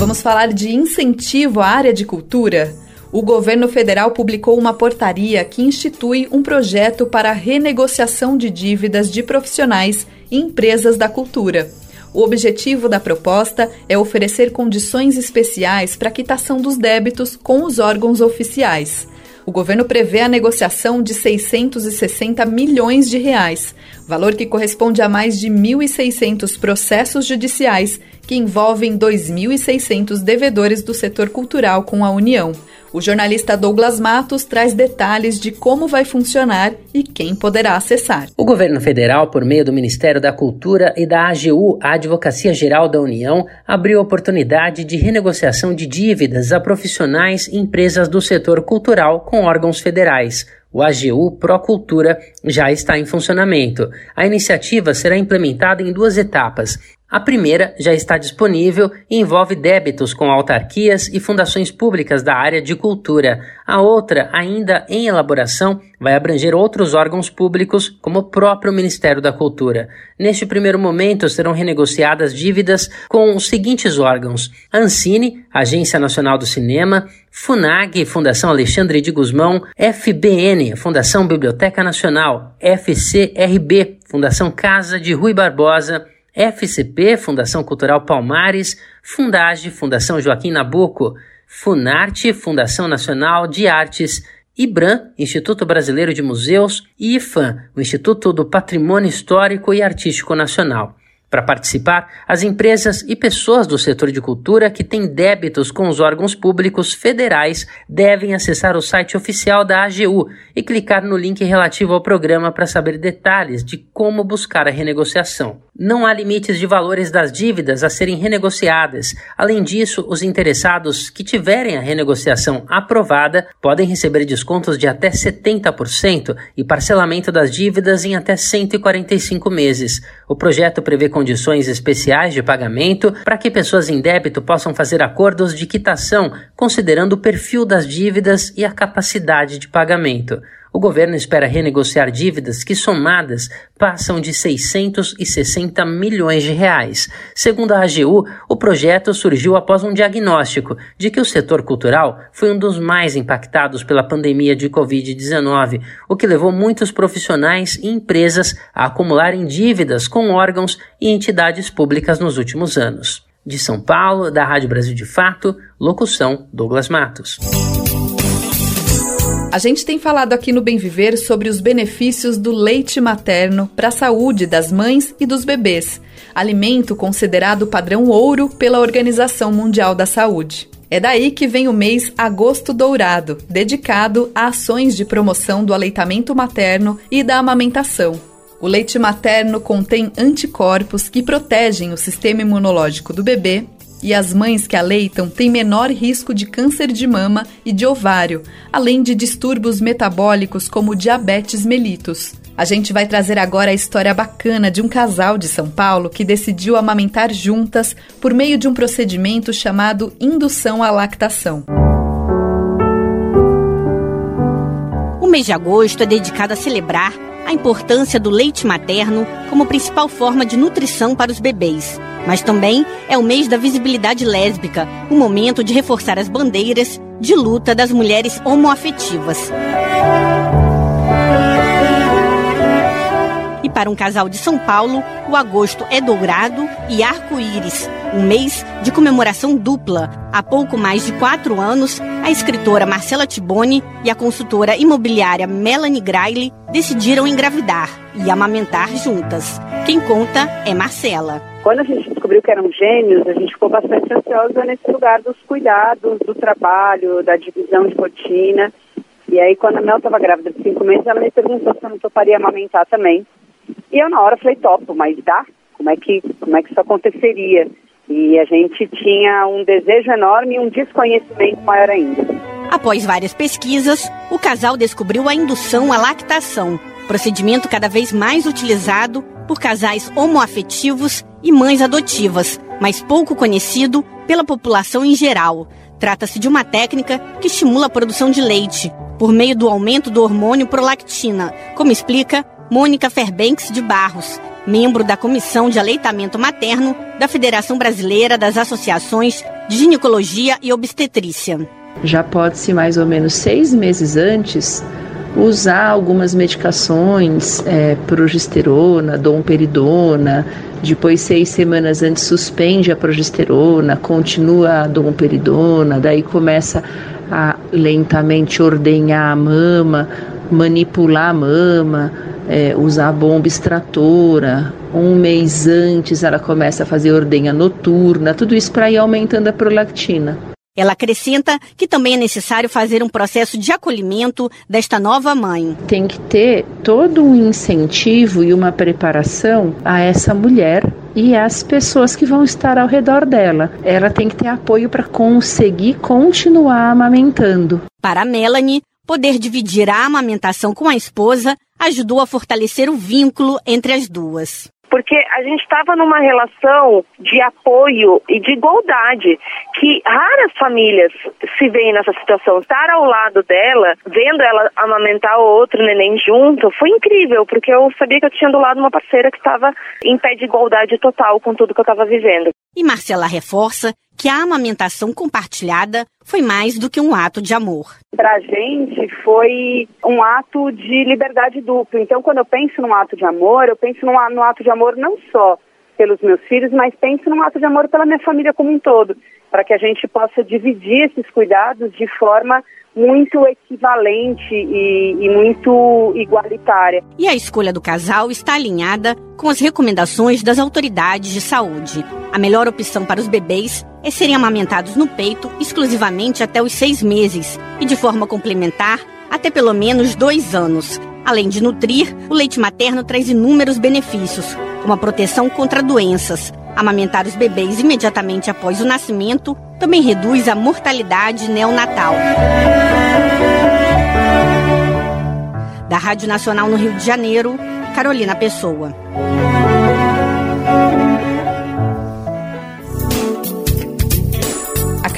Vamos falar de incentivo à área de cultura? O governo federal publicou uma portaria que institui um projeto para renegociação de dívidas de profissionais e empresas da cultura. O objetivo da proposta é oferecer condições especiais para a quitação dos débitos com os órgãos oficiais. O governo prevê a negociação de 660 milhões de reais, valor que corresponde a mais de 1.600 processos judiciais que envolvem 2.600 devedores do setor cultural com a União. O jornalista Douglas Matos traz detalhes de como vai funcionar e quem poderá acessar. O governo federal, por meio do Ministério da Cultura e da AGU, a Advocacia Geral da União, abriu oportunidade de renegociação de dívidas a profissionais e empresas do setor cultural com órgãos federais. O AGU Procultura já está em funcionamento. A iniciativa será implementada em duas etapas. A primeira já está disponível e envolve débitos com autarquias e fundações públicas da área de cultura. A outra, ainda em elaboração, vai abranger outros órgãos públicos, como o próprio Ministério da Cultura. Neste primeiro momento, serão renegociadas dívidas com os seguintes órgãos: Ancine, Agência Nacional do Cinema, FUNAG, Fundação Alexandre de Guzmão, FBN, Fundação Biblioteca Nacional, FCRB, Fundação Casa de Rui Barbosa, FCP, Fundação Cultural Palmares, Fundage, Fundação Joaquim Nabuco, Funarte, Fundação Nacional de Artes, IBRAM, Instituto Brasileiro de Museus, e IFAM, o Instituto do Patrimônio Histórico e Artístico Nacional. Para participar, as empresas e pessoas do setor de cultura que têm débitos com os órgãos públicos federais devem acessar o site oficial da AGU e clicar no link relativo ao programa para saber detalhes de como buscar a renegociação. Não há limites de valores das dívidas a serem renegociadas. Além disso, os interessados que tiverem a renegociação aprovada podem receber descontos de até 70% e parcelamento das dívidas em até 145 meses. O projeto prevê condições especiais de pagamento para que pessoas em débito possam fazer acordos de quitação, considerando o perfil das dívidas e a capacidade de pagamento. O governo espera renegociar dívidas que, somadas, passam de 660 milhões de reais. Segundo a AGU, o projeto surgiu após um diagnóstico de que o setor cultural foi um dos mais impactados pela pandemia de Covid-19, o que levou muitos profissionais e empresas a acumularem dívidas com órgãos e entidades públicas nos últimos anos. De São Paulo, da Rádio Brasil de Fato, locução Douglas Matos. A gente tem falado aqui no Bem Viver sobre os benefícios do leite materno para a saúde das mães e dos bebês, alimento considerado padrão ouro pela Organização Mundial da Saúde. É daí que vem o mês Agosto Dourado, dedicado a ações de promoção do aleitamento materno e da amamentação. O leite materno contém anticorpos que protegem o sistema imunológico do bebê e as mães que aleitam têm menor risco de câncer de mama e de ovário, além de distúrbios metabólicos como diabetes mellitus. A gente vai trazer agora a história bacana de um casal de São Paulo que decidiu amamentar juntas por meio de um procedimento chamado indução à lactação. O mês de agosto é dedicado a celebrar a importância do leite materno como principal forma de nutrição para os bebês. Mas também é o mês da visibilidade lésbica, um momento de reforçar as bandeiras de luta das mulheres homoafetivas. Para um casal de São Paulo, o agosto é dourado e arco-íris, um mês de comemoração dupla. Há pouco mais de quatro anos, a escritora Marcela Tiboni e a consultora imobiliária Melanie Grayle decidiram engravidar e amamentar juntas. Quem conta é Marcela. Quando a gente descobriu que eram gêmeos, a gente ficou bastante ansiosa nesse lugar dos cuidados, do trabalho, da divisão de rotina. E aí, quando a Mel estava grávida de cinco meses, ela me perguntou se eu não toparia amamentar também. E eu, na hora, falei: topo, mas dá? Como é que, como é que isso aconteceria? E a gente tinha um desejo enorme e um desconhecimento maior ainda. Após várias pesquisas, o casal descobriu a indução à lactação, procedimento cada vez mais utilizado por casais homoafetivos e mães adotivas, mas pouco conhecido pela população em geral. Trata-se de uma técnica que estimula a produção de leite por meio do aumento do hormônio prolactina, como explica Mônica Ferbanks de Barros, membro da Comissão de Aleitamento Materno da Federação Brasileira das Associações de Ginecologia e Obstetrícia. Já pode-se mais ou menos seis meses antes usar algumas medicações, é, progesterona, domperidona, depois seis semanas antes suspende a progesterona, continua a domperidona, daí começa a lentamente ordenhar a mama, manipular a mama, é, usar a bomba extratora. Um mês antes ela começa a fazer ordenha noturna, tudo isso para ir aumentando a prolactina. Ela acrescenta que também é necessário fazer um processo de acolhimento desta nova mãe. Tem que ter todo um incentivo e uma preparação a essa mulher e às pessoas que vão estar ao redor dela. Ela tem que ter apoio para conseguir continuar amamentando. Para Melanie, poder dividir a amamentação com a esposa ajudou a fortalecer o vínculo entre as duas porque a gente estava numa relação de apoio e de igualdade, que raras famílias se veem nessa situação. Estar ao lado dela, vendo ela amamentar o outro neném junto, foi incrível, porque eu sabia que eu tinha do lado uma parceira que estava em pé de igualdade total com tudo que eu estava vivendo. E Marcela reforça que a amamentação compartilhada foi mais do que um ato de amor. Para a gente foi um ato de liberdade dupla. Então, quando eu penso num ato de amor, eu penso num, num ato de amor não só pelos meus filhos, mas penso num ato de amor pela minha família como um todo, para que a gente possa dividir esses cuidados de forma muito equivalente e, e, muito igualitária. E a escolha do casal está alinhada com as recomendações das autoridades de saúde. A melhor opção para os bebês é serem amamentados no peito exclusivamente até os seis meses e de forma complementar até pelo menos dois anos. Além de nutrir, o leite materno traz inúmeros benefícios, como a proteção contra doenças. Amamentar os bebês imediatamente após o nascimento também reduz a mortalidade neonatal. Da Rádio Nacional no Rio de Janeiro, Carolina Pessoa.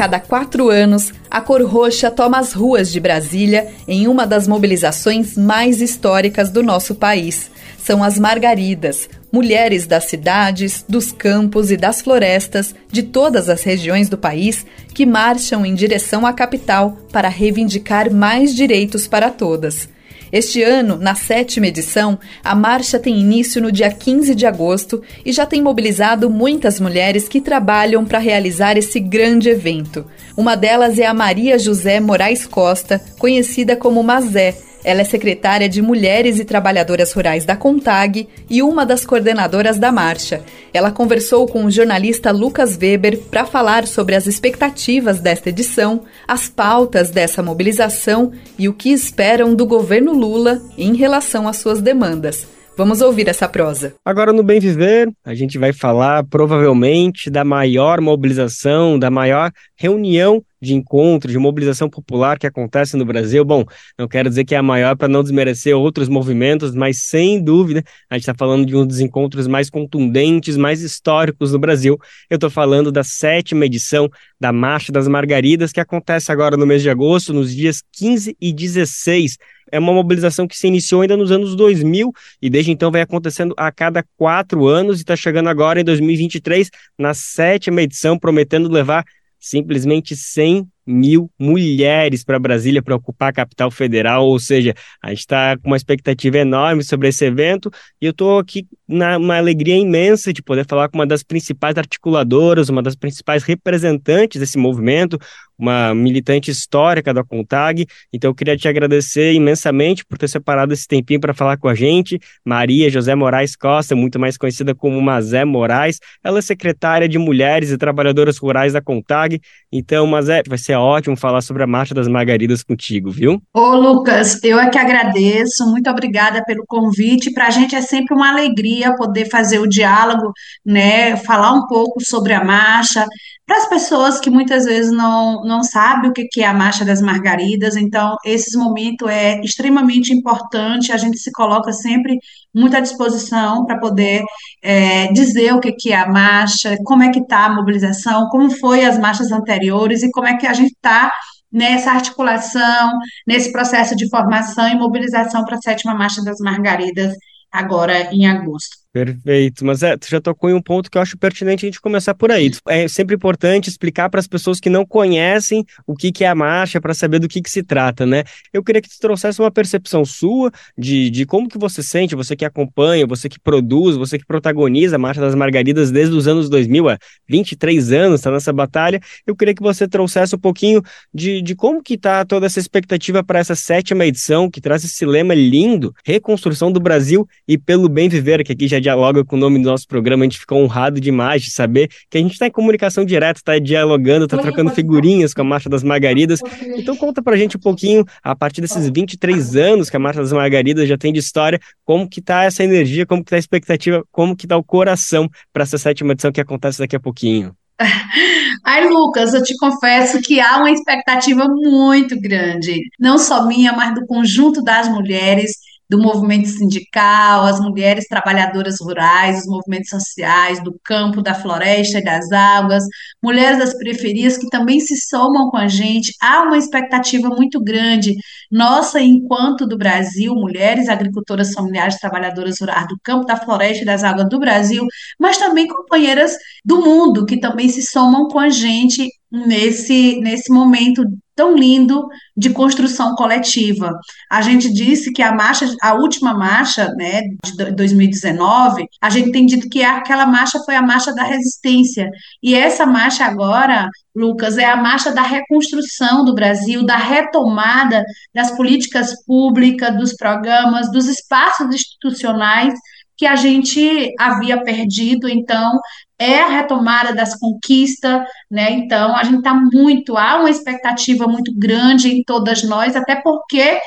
Cada quatro anos, a cor roxa toma as ruas de Brasília em uma das mobilizações mais históricas do nosso país. São as Margaridas, mulheres das cidades, dos campos e das florestas de todas as regiões do país que marcham em direção à capital para reivindicar mais direitos para todas. Este ano, na sétima edição, a marcha tem início no dia 15 de agosto e já tem mobilizado muitas mulheres que trabalham para realizar esse grande evento. Uma delas é a Maria José Moraes Costa, conhecida como Mazé ela é secretária de Mulheres e Trabalhadoras Rurais da CONTAG e uma das coordenadoras da marcha. Ela conversou com o jornalista Lucas Weber para falar sobre as expectativas desta edição, as pautas dessa mobilização e o que esperam do governo Lula em relação às suas demandas. Vamos ouvir essa prosa. Agora no Bem Viver, a gente vai falar provavelmente da maior mobilização, da maior reunião de encontro, de mobilização popular que acontece no Brasil. Bom, não quero dizer que é a maior para não desmerecer outros movimentos, mas sem dúvida a gente está falando de um dos encontros mais contundentes, mais históricos do Brasil. Eu estou falando da sétima edição da Marcha das Margaridas, que acontece agora no mês de agosto, nos dias 15 e 16 é uma mobilização que se iniciou ainda nos anos 2000 e desde então vem acontecendo a cada quatro anos e está chegando agora em 2023 na sétima edição, prometendo levar simplesmente 100 mil mulheres para Brasília para ocupar a capital federal, ou seja, a gente está com uma expectativa enorme sobre esse evento e eu estou aqui na uma alegria imensa de poder falar com uma das principais articuladoras, uma das principais representantes desse movimento, uma militante histórica da CONTAG. Então eu queria te agradecer imensamente por ter separado esse tempinho para falar com a gente. Maria José Moraes Costa, muito mais conhecida como Mazé Moraes, ela é secretária de Mulheres e Trabalhadoras Rurais da CONTAG. Então, Mazé, vai ser ótimo falar sobre a Marcha das Margaridas contigo, viu? Ô, Lucas, eu é que agradeço. Muito obrigada pelo convite. Para a gente é sempre uma alegria poder fazer o diálogo, né? Falar um pouco sobre a marcha. Para as pessoas que muitas vezes não, não sabem o que é a Marcha das Margaridas, então, esse momento é extremamente importante. A gente se coloca sempre muito à disposição para poder é, dizer o que é a marcha, como é que está a mobilização, como foi as marchas anteriores e como é que a gente está nessa articulação, nesse processo de formação e mobilização para a sétima Marcha das Margaridas, agora em agosto. Perfeito, mas é, tu já tocou em um ponto que eu acho pertinente a gente começar por aí. É sempre importante explicar para as pessoas que não conhecem o que, que é a marcha, para saber do que, que se trata, né? Eu queria que tu trouxesse uma percepção sua de, de como que você sente, você que acompanha, você que produz, você que protagoniza a Marcha das Margaridas desde os anos 2000, há 23 anos, está nessa batalha. Eu queria que você trouxesse um pouquinho de, de como que está toda essa expectativa para essa sétima edição, que traz esse lema lindo, reconstrução do Brasil e pelo bem viver, que aqui já dialoga com o nome do nosso programa, a gente fica honrado demais de saber que a gente está em comunicação direta, está dialogando, está trocando figurinhas com a Marcha das Margaridas. Então conta pra gente um pouquinho, a partir desses 23 anos que a Marcha das Margaridas já tem de história, como que tá essa energia, como que tá a expectativa, como que tá o coração para essa sétima edição que acontece daqui a pouquinho. Ai, Lucas, eu te confesso que há uma expectativa muito grande, não só minha, mas do conjunto das mulheres do movimento sindical, as mulheres trabalhadoras rurais, os movimentos sociais, do campo, da floresta e das águas, mulheres das periferias que também se somam com a gente. Há uma expectativa muito grande, nossa, enquanto do Brasil, mulheres agricultoras familiares trabalhadoras rurais do campo, da floresta e das águas do Brasil, mas também companheiras do mundo que também se somam com a gente nesse, nesse momento tão lindo de construção coletiva. A gente disse que a marcha, a última marcha, né, de 2019, a gente tem dito que aquela marcha foi a marcha da resistência. E essa marcha agora, Lucas, é a marcha da reconstrução do Brasil, da retomada das políticas públicas, dos programas, dos espaços institucionais que a gente havia perdido. Então, é a retomada das conquistas, né? Então, a gente está muito, há uma expectativa muito grande em todas nós, até porque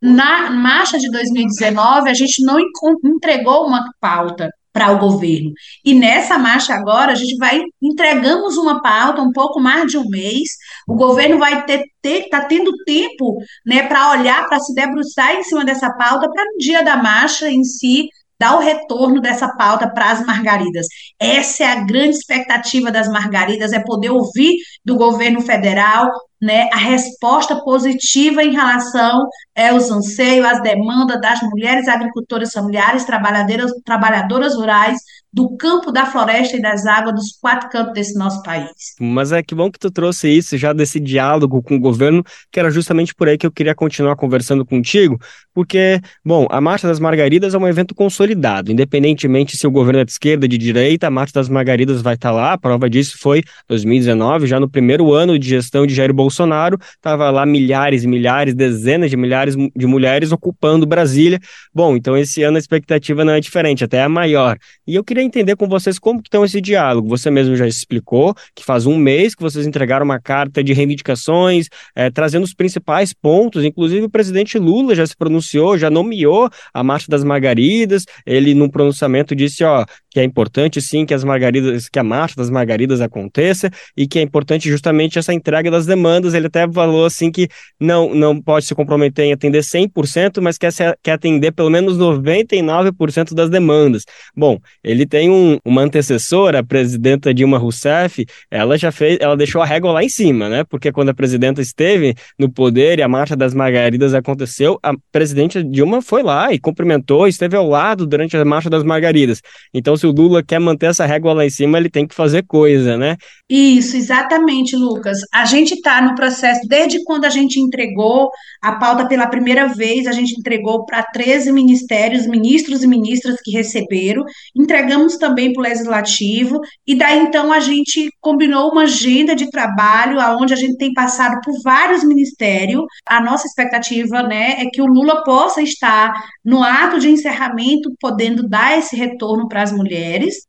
na marcha de 2019 a gente não entregou uma pauta para o governo. E nessa marcha agora a gente vai entregamos uma pauta um pouco mais de um mês. O governo vai ter está tendo tempo, né, para olhar, para se debruçar em cima dessa pauta para no dia da marcha em si dar o retorno dessa pauta para as margaridas. Essa é a grande expectativa das margaridas, é poder ouvir do governo federal né, a resposta positiva em relação é, aos anseios, às demandas das mulheres agricultoras familiares, trabalhadoras, trabalhadoras rurais, do campo, da floresta e das águas dos quatro cantos desse nosso país. Mas é que bom que tu trouxe isso já desse diálogo com o governo, que era justamente por aí que eu queria continuar conversando contigo, porque, bom, a Marcha das Margaridas é um evento consolidado, independentemente se o governo é de esquerda, de direita, a Marcha das Margaridas vai estar lá, a prova disso foi 2019, já no primeiro ano de gestão de Jair Bolsonaro, estava lá milhares e milhares, dezenas de milhares de mulheres ocupando Brasília. Bom, então esse ano a expectativa não é diferente, até é maior. E eu queria queria entender com vocês como que estão esse diálogo. Você mesmo já explicou que faz um mês que vocês entregaram uma carta de reivindicações, é, trazendo os principais pontos. Inclusive, o presidente Lula já se pronunciou, já nomeou a Marcha das Margaridas. Ele, num pronunciamento, disse ó, que é importante sim que as margaridas, que a Marcha das Margaridas aconteça e que é importante justamente essa entrega das demandas. Ele até falou assim que não, não pode se comprometer em atender 100%, mas quer, se, quer atender pelo menos 99% das demandas. Bom, ele tem um, uma antecessora, a presidenta Dilma Rousseff, ela já fez, ela deixou a régua lá em cima, né? Porque quando a presidenta esteve no poder e a Marcha das Margaridas aconteceu, a presidente Dilma foi lá e cumprimentou, esteve ao lado durante a Marcha das Margaridas. Então, se o Lula quer manter essa régua lá em cima, ele tem que fazer coisa, né? Isso, exatamente, Lucas. A gente está no processo, desde quando a gente entregou a pauta pela primeira vez, a gente entregou para 13 ministérios, ministros e ministras que receberam, entregamos também para o Legislativo, e daí então a gente combinou uma agenda de trabalho, aonde a gente tem passado por vários ministérios. A nossa expectativa né, é que o Lula possa estar no ato de encerramento, podendo dar esse retorno para as mulheres.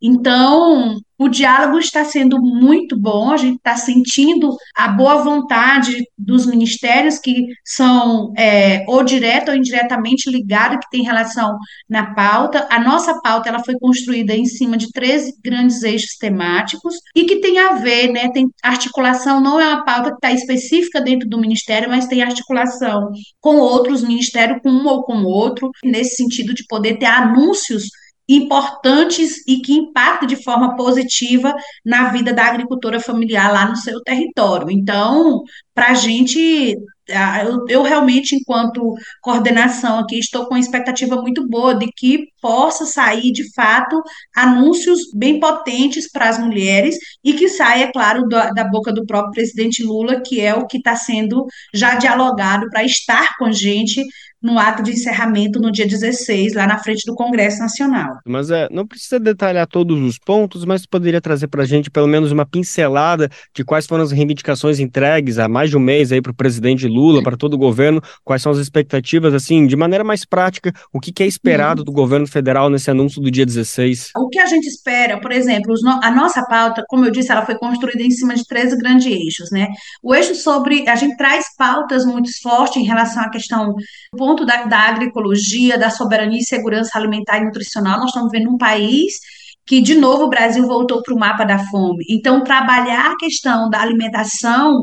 Então, o diálogo está sendo muito bom, a gente está sentindo a boa vontade dos ministérios que são é, ou direto ou indiretamente ligados, que tem relação na pauta. A nossa pauta ela foi construída em cima de 13 grandes eixos temáticos e que tem a ver, né? Tem articulação, não é uma pauta que está específica dentro do ministério, mas tem articulação com outros ministérios, com um ou com outro, nesse sentido de poder ter anúncios importantes e que impactam de forma positiva na vida da agricultura familiar lá no seu território. Então, para a gente, eu, eu, realmente, enquanto coordenação aqui, estou com uma expectativa muito boa de que possa sair, de fato, anúncios bem potentes para as mulheres e que saia, é claro, da, da boca do próprio presidente Lula, que é o que está sendo já dialogado para estar com gente no ato de encerramento no dia 16, lá na frente do Congresso Nacional. Mas é, não precisa detalhar todos os pontos, mas poderia trazer para a gente pelo menos uma pincelada de quais foram as reivindicações entregues há mais de um mês aí para o presidente Lula, para todo o governo, quais são as expectativas, assim, de maneira mais prática, o que, que é esperado uhum. do governo federal nesse anúncio do dia 16? O que a gente espera, por exemplo, a nossa pauta, como eu disse, ela foi construída em cima de 13 grandes eixos, né? O eixo sobre, a gente traz pautas muito fortes em relação à questão ponto da, da agroecologia, da soberania e segurança alimentar e nutricional, nós estamos vendo um país que, de novo, o Brasil voltou para o mapa da fome. Então, trabalhar a questão da alimentação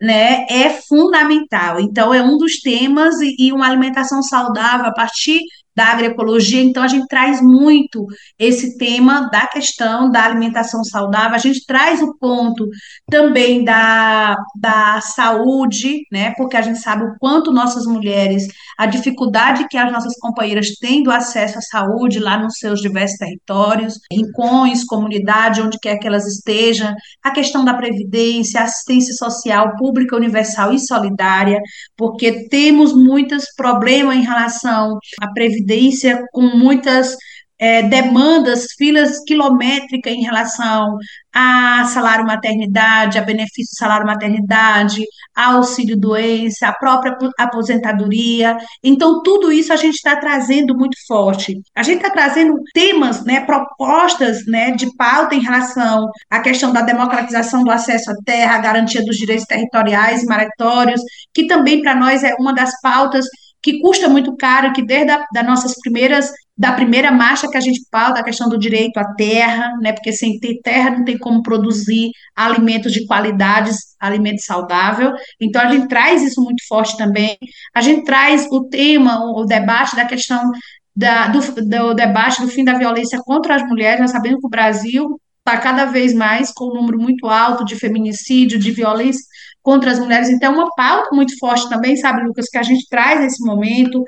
né, é fundamental. Então, é um dos temas, e, e uma alimentação saudável a partir da agroecologia, então a gente traz muito esse tema da questão da alimentação saudável, a gente traz o ponto também da, da saúde, né, porque a gente sabe o quanto nossas mulheres, a dificuldade que as nossas companheiras têm do acesso à saúde lá nos seus diversos territórios, rincões, comunidade, onde quer que elas estejam, a questão da previdência, assistência social pública, universal e solidária, porque temos muitos problemas em relação à previdência Previdência com muitas é, demandas, filas quilométricas em relação a salário maternidade, a benefício salário maternidade, auxílio doença, a própria aposentadoria. Então, tudo isso a gente está trazendo muito forte. A gente está trazendo temas, né, propostas né, de pauta em relação à questão da democratização do acesso à terra, a garantia dos direitos territoriais e meritórios, que também para nós é uma das pautas que custa muito caro, que desde a, das nossas primeiras, da primeira marcha que a gente pauta, a questão do direito à terra, né, porque sem ter terra não tem como produzir alimentos de qualidade, alimento saudável, então a gente traz isso muito forte também, a gente traz o tema, o, o debate da questão da, do, do debate do fim da violência contra as mulheres, nós sabemos que o Brasil está cada vez mais com um número muito alto de feminicídio, de violência contra as mulheres. Então, é uma pauta muito forte também, sabe, Lucas, que a gente traz nesse momento.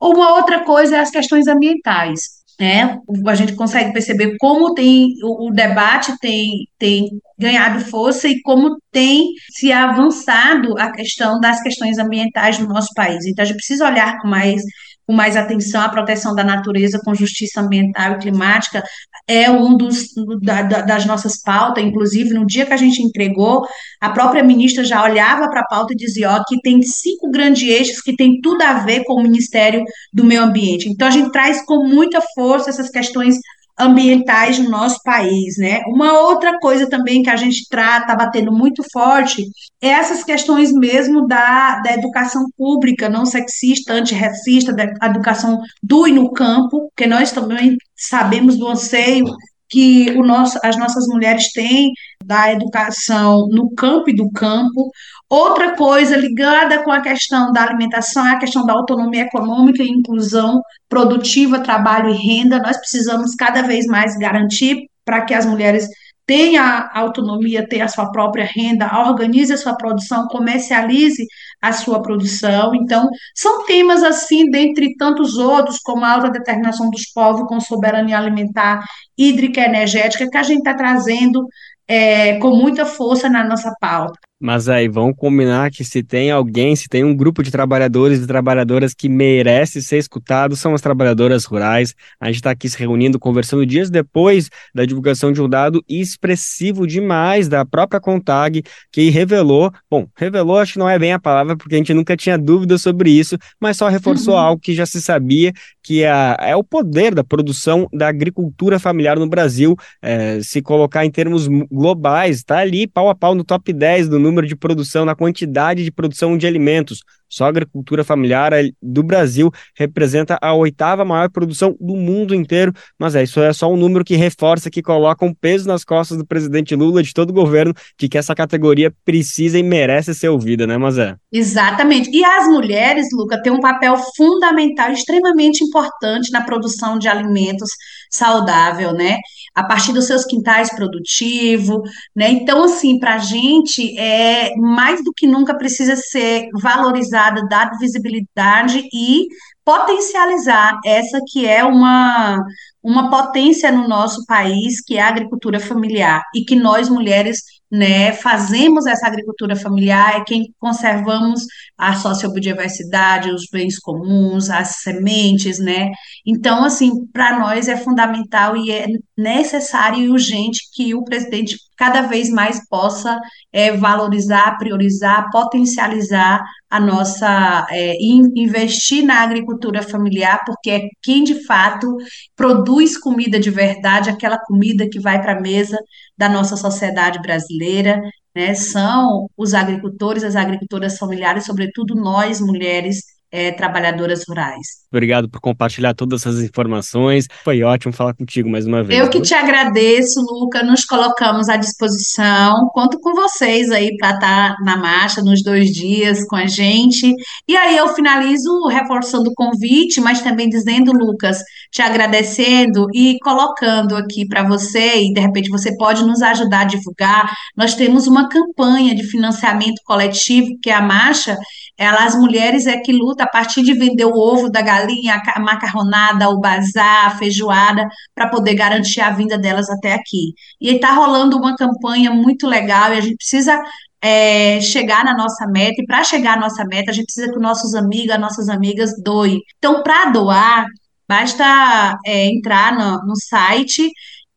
Uma outra coisa é as questões ambientais. Né? A gente consegue perceber como tem o, o debate tem, tem ganhado força e como tem se avançado a questão das questões ambientais no nosso país. Então, a gente precisa olhar com mais com mais atenção à proteção da natureza, com justiça ambiental e climática, é um dos da, das nossas pautas, inclusive no dia que a gente entregou, a própria ministra já olhava para a pauta e dizia, ó, que tem cinco grandes eixos que tem tudo a ver com o Ministério do Meio Ambiente. Então a gente traz com muita força essas questões ambientais no nosso país, né? Uma outra coisa também que a gente está batendo muito forte é essas questões mesmo da, da educação pública, não sexista, antirracista, da educação do e no campo, porque nós também sabemos do anseio que o nosso, as nossas mulheres têm da educação no campo e do campo. Outra coisa ligada com a questão da alimentação é a questão da autonomia econômica e inclusão produtiva, trabalho e renda. Nós precisamos cada vez mais garantir para que as mulheres tenha autonomia, tenha a sua própria renda, organize a sua produção, comercialize a sua produção. Então, são temas assim, dentre tantos outros, como a autodeterminação dos povos com soberania alimentar, hídrica e energética, que a gente está trazendo é, com muita força na nossa pauta. Mas aí, vamos combinar que se tem alguém, se tem um grupo de trabalhadores e trabalhadoras que merece ser escutado, são as trabalhadoras rurais. A gente está aqui se reunindo, conversando dias depois da divulgação de um dado expressivo demais da própria Contag, que revelou, bom, revelou acho que não é bem a palavra, porque a gente nunca tinha dúvida sobre isso, mas só reforçou uhum. algo que já se sabia, que é, é o poder da produção da agricultura familiar no Brasil, é, se colocar em termos globais, está ali pau a pau no top 10 do número número de produção, na quantidade de produção de alimentos. Só a agricultura familiar do Brasil representa a oitava maior produção do mundo inteiro, mas é isso é só um número que reforça, que coloca um peso nas costas do presidente Lula, de todo o governo, de que essa categoria precisa e merece ser ouvida, né, Mazé? Exatamente. E as mulheres, Luca, têm um papel fundamental, extremamente importante na produção de alimentos saudável, né? A partir dos seus quintais produtivos, né? Então, assim, para a gente, é mais do que nunca precisa ser valorizado dada, visibilidade e potencializar essa que é uma, uma potência no nosso país, que é a agricultura familiar, e que nós, mulheres, né, fazemos essa agricultura familiar, é quem conservamos a sociobiodiversidade, os bens comuns, as sementes, né? Então, assim, para nós é fundamental e é necessário e urgente que o presidente cada vez mais possa é, valorizar, priorizar, potencializar a nossa, é, investir na agricultura familiar, porque é quem de fato produz comida de verdade, aquela comida que vai para a mesa da nossa sociedade brasileira, né? São os agricultores, as agricultoras familiares, sobretudo nós, mulheres, é, trabalhadoras rurais. Obrigado por compartilhar todas essas informações. Foi ótimo falar contigo mais uma vez. Eu que te agradeço, Luca. Nos colocamos à disposição. Conto com vocês aí para estar tá na marcha nos dois dias com a gente. E aí eu finalizo reforçando o convite, mas também dizendo, Lucas, te agradecendo e colocando aqui para você, e de repente você pode nos ajudar a divulgar. Nós temos uma campanha de financiamento coletivo, que é a marcha. As mulheres é que luta a partir de vender o ovo da galinha, a macarronada, o bazar, a feijoada, para poder garantir a vinda delas até aqui. E está rolando uma campanha muito legal e a gente precisa é, chegar na nossa meta, e para chegar à nossa meta, a gente precisa que os nossos amigos, as nossas amigas doem. Então, para doar, basta é, entrar no, no site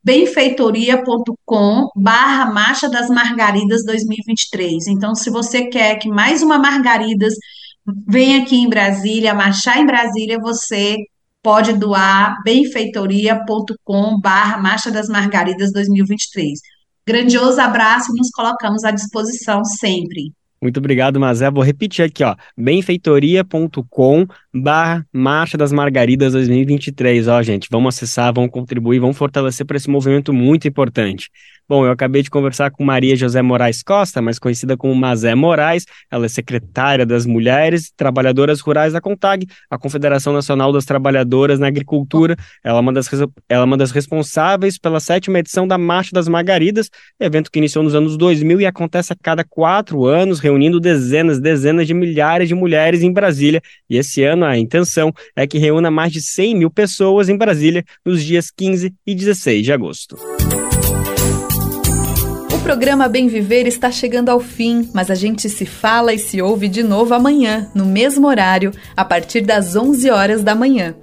benfeitoria.com barra Marcha das Margaridas 2023. Então, se você quer que mais uma Margaridas venha aqui em Brasília, marchar em Brasília, você pode doar benfeitoria.com barra Marcha das Margaridas 2023. Grandioso abraço e nos colocamos à disposição sempre. Muito obrigado, Mazé. Vou repetir aqui, ó, benfeitoria.com barra Marcha das Margaridas 2023. Ó, gente, vamos acessar, vamos contribuir, vamos fortalecer para esse movimento muito importante. Bom, eu acabei de conversar com Maria José Moraes Costa, mais conhecida como Mazé Moraes. Ela é secretária das Mulheres Trabalhadoras Rurais da CONTAG, a Confederação Nacional das Trabalhadoras na Agricultura. Ela é uma das, ela é uma das responsáveis pela sétima edição da Marcha das Margaridas, evento que iniciou nos anos 2000 e acontece a cada quatro anos, reunindo dezenas, dezenas de milhares de mulheres em Brasília. E esse ano a intenção é que reúna mais de 100 mil pessoas em Brasília nos dias 15 e 16 de agosto programa Bem Viver está chegando ao fim, mas a gente se fala e se ouve de novo amanhã, no mesmo horário, a partir das 11 horas da manhã.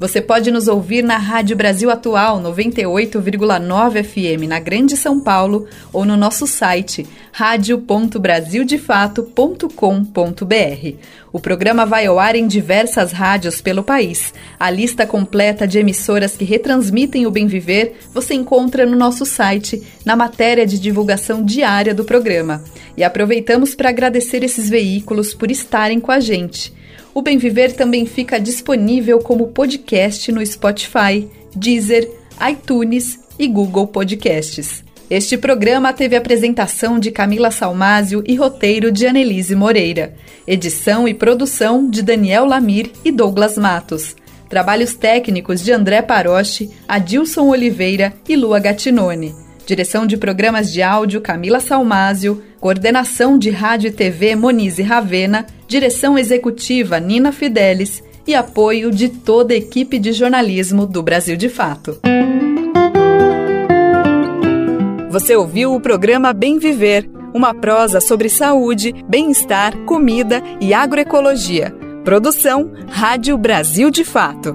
Você pode nos ouvir na Rádio Brasil Atual 98,9 FM na Grande São Paulo ou no nosso site radio.brasildefato.com.br. O programa vai ao ar em diversas rádios pelo país. A lista completa de emissoras que retransmitem o Bem Viver você encontra no nosso site, na matéria de divulgação diária do programa. E aproveitamos para agradecer esses veículos por estarem com a gente. O Bem Viver também fica disponível como podcast no Spotify, Deezer, iTunes e Google Podcasts. Este programa teve apresentação de Camila Salmásio e roteiro de Anelise Moreira. Edição e produção de Daniel Lamir e Douglas Matos. Trabalhos técnicos de André Paroche, Adilson Oliveira e Lua Gattinone. Direção de programas de áudio Camila Salmásio, coordenação de rádio e TV Monize Ravena, direção executiva Nina Fidelis e apoio de toda a equipe de jornalismo do Brasil de Fato. Você ouviu o programa Bem Viver, uma prosa sobre saúde, bem-estar, comida e agroecologia. Produção Rádio Brasil de Fato.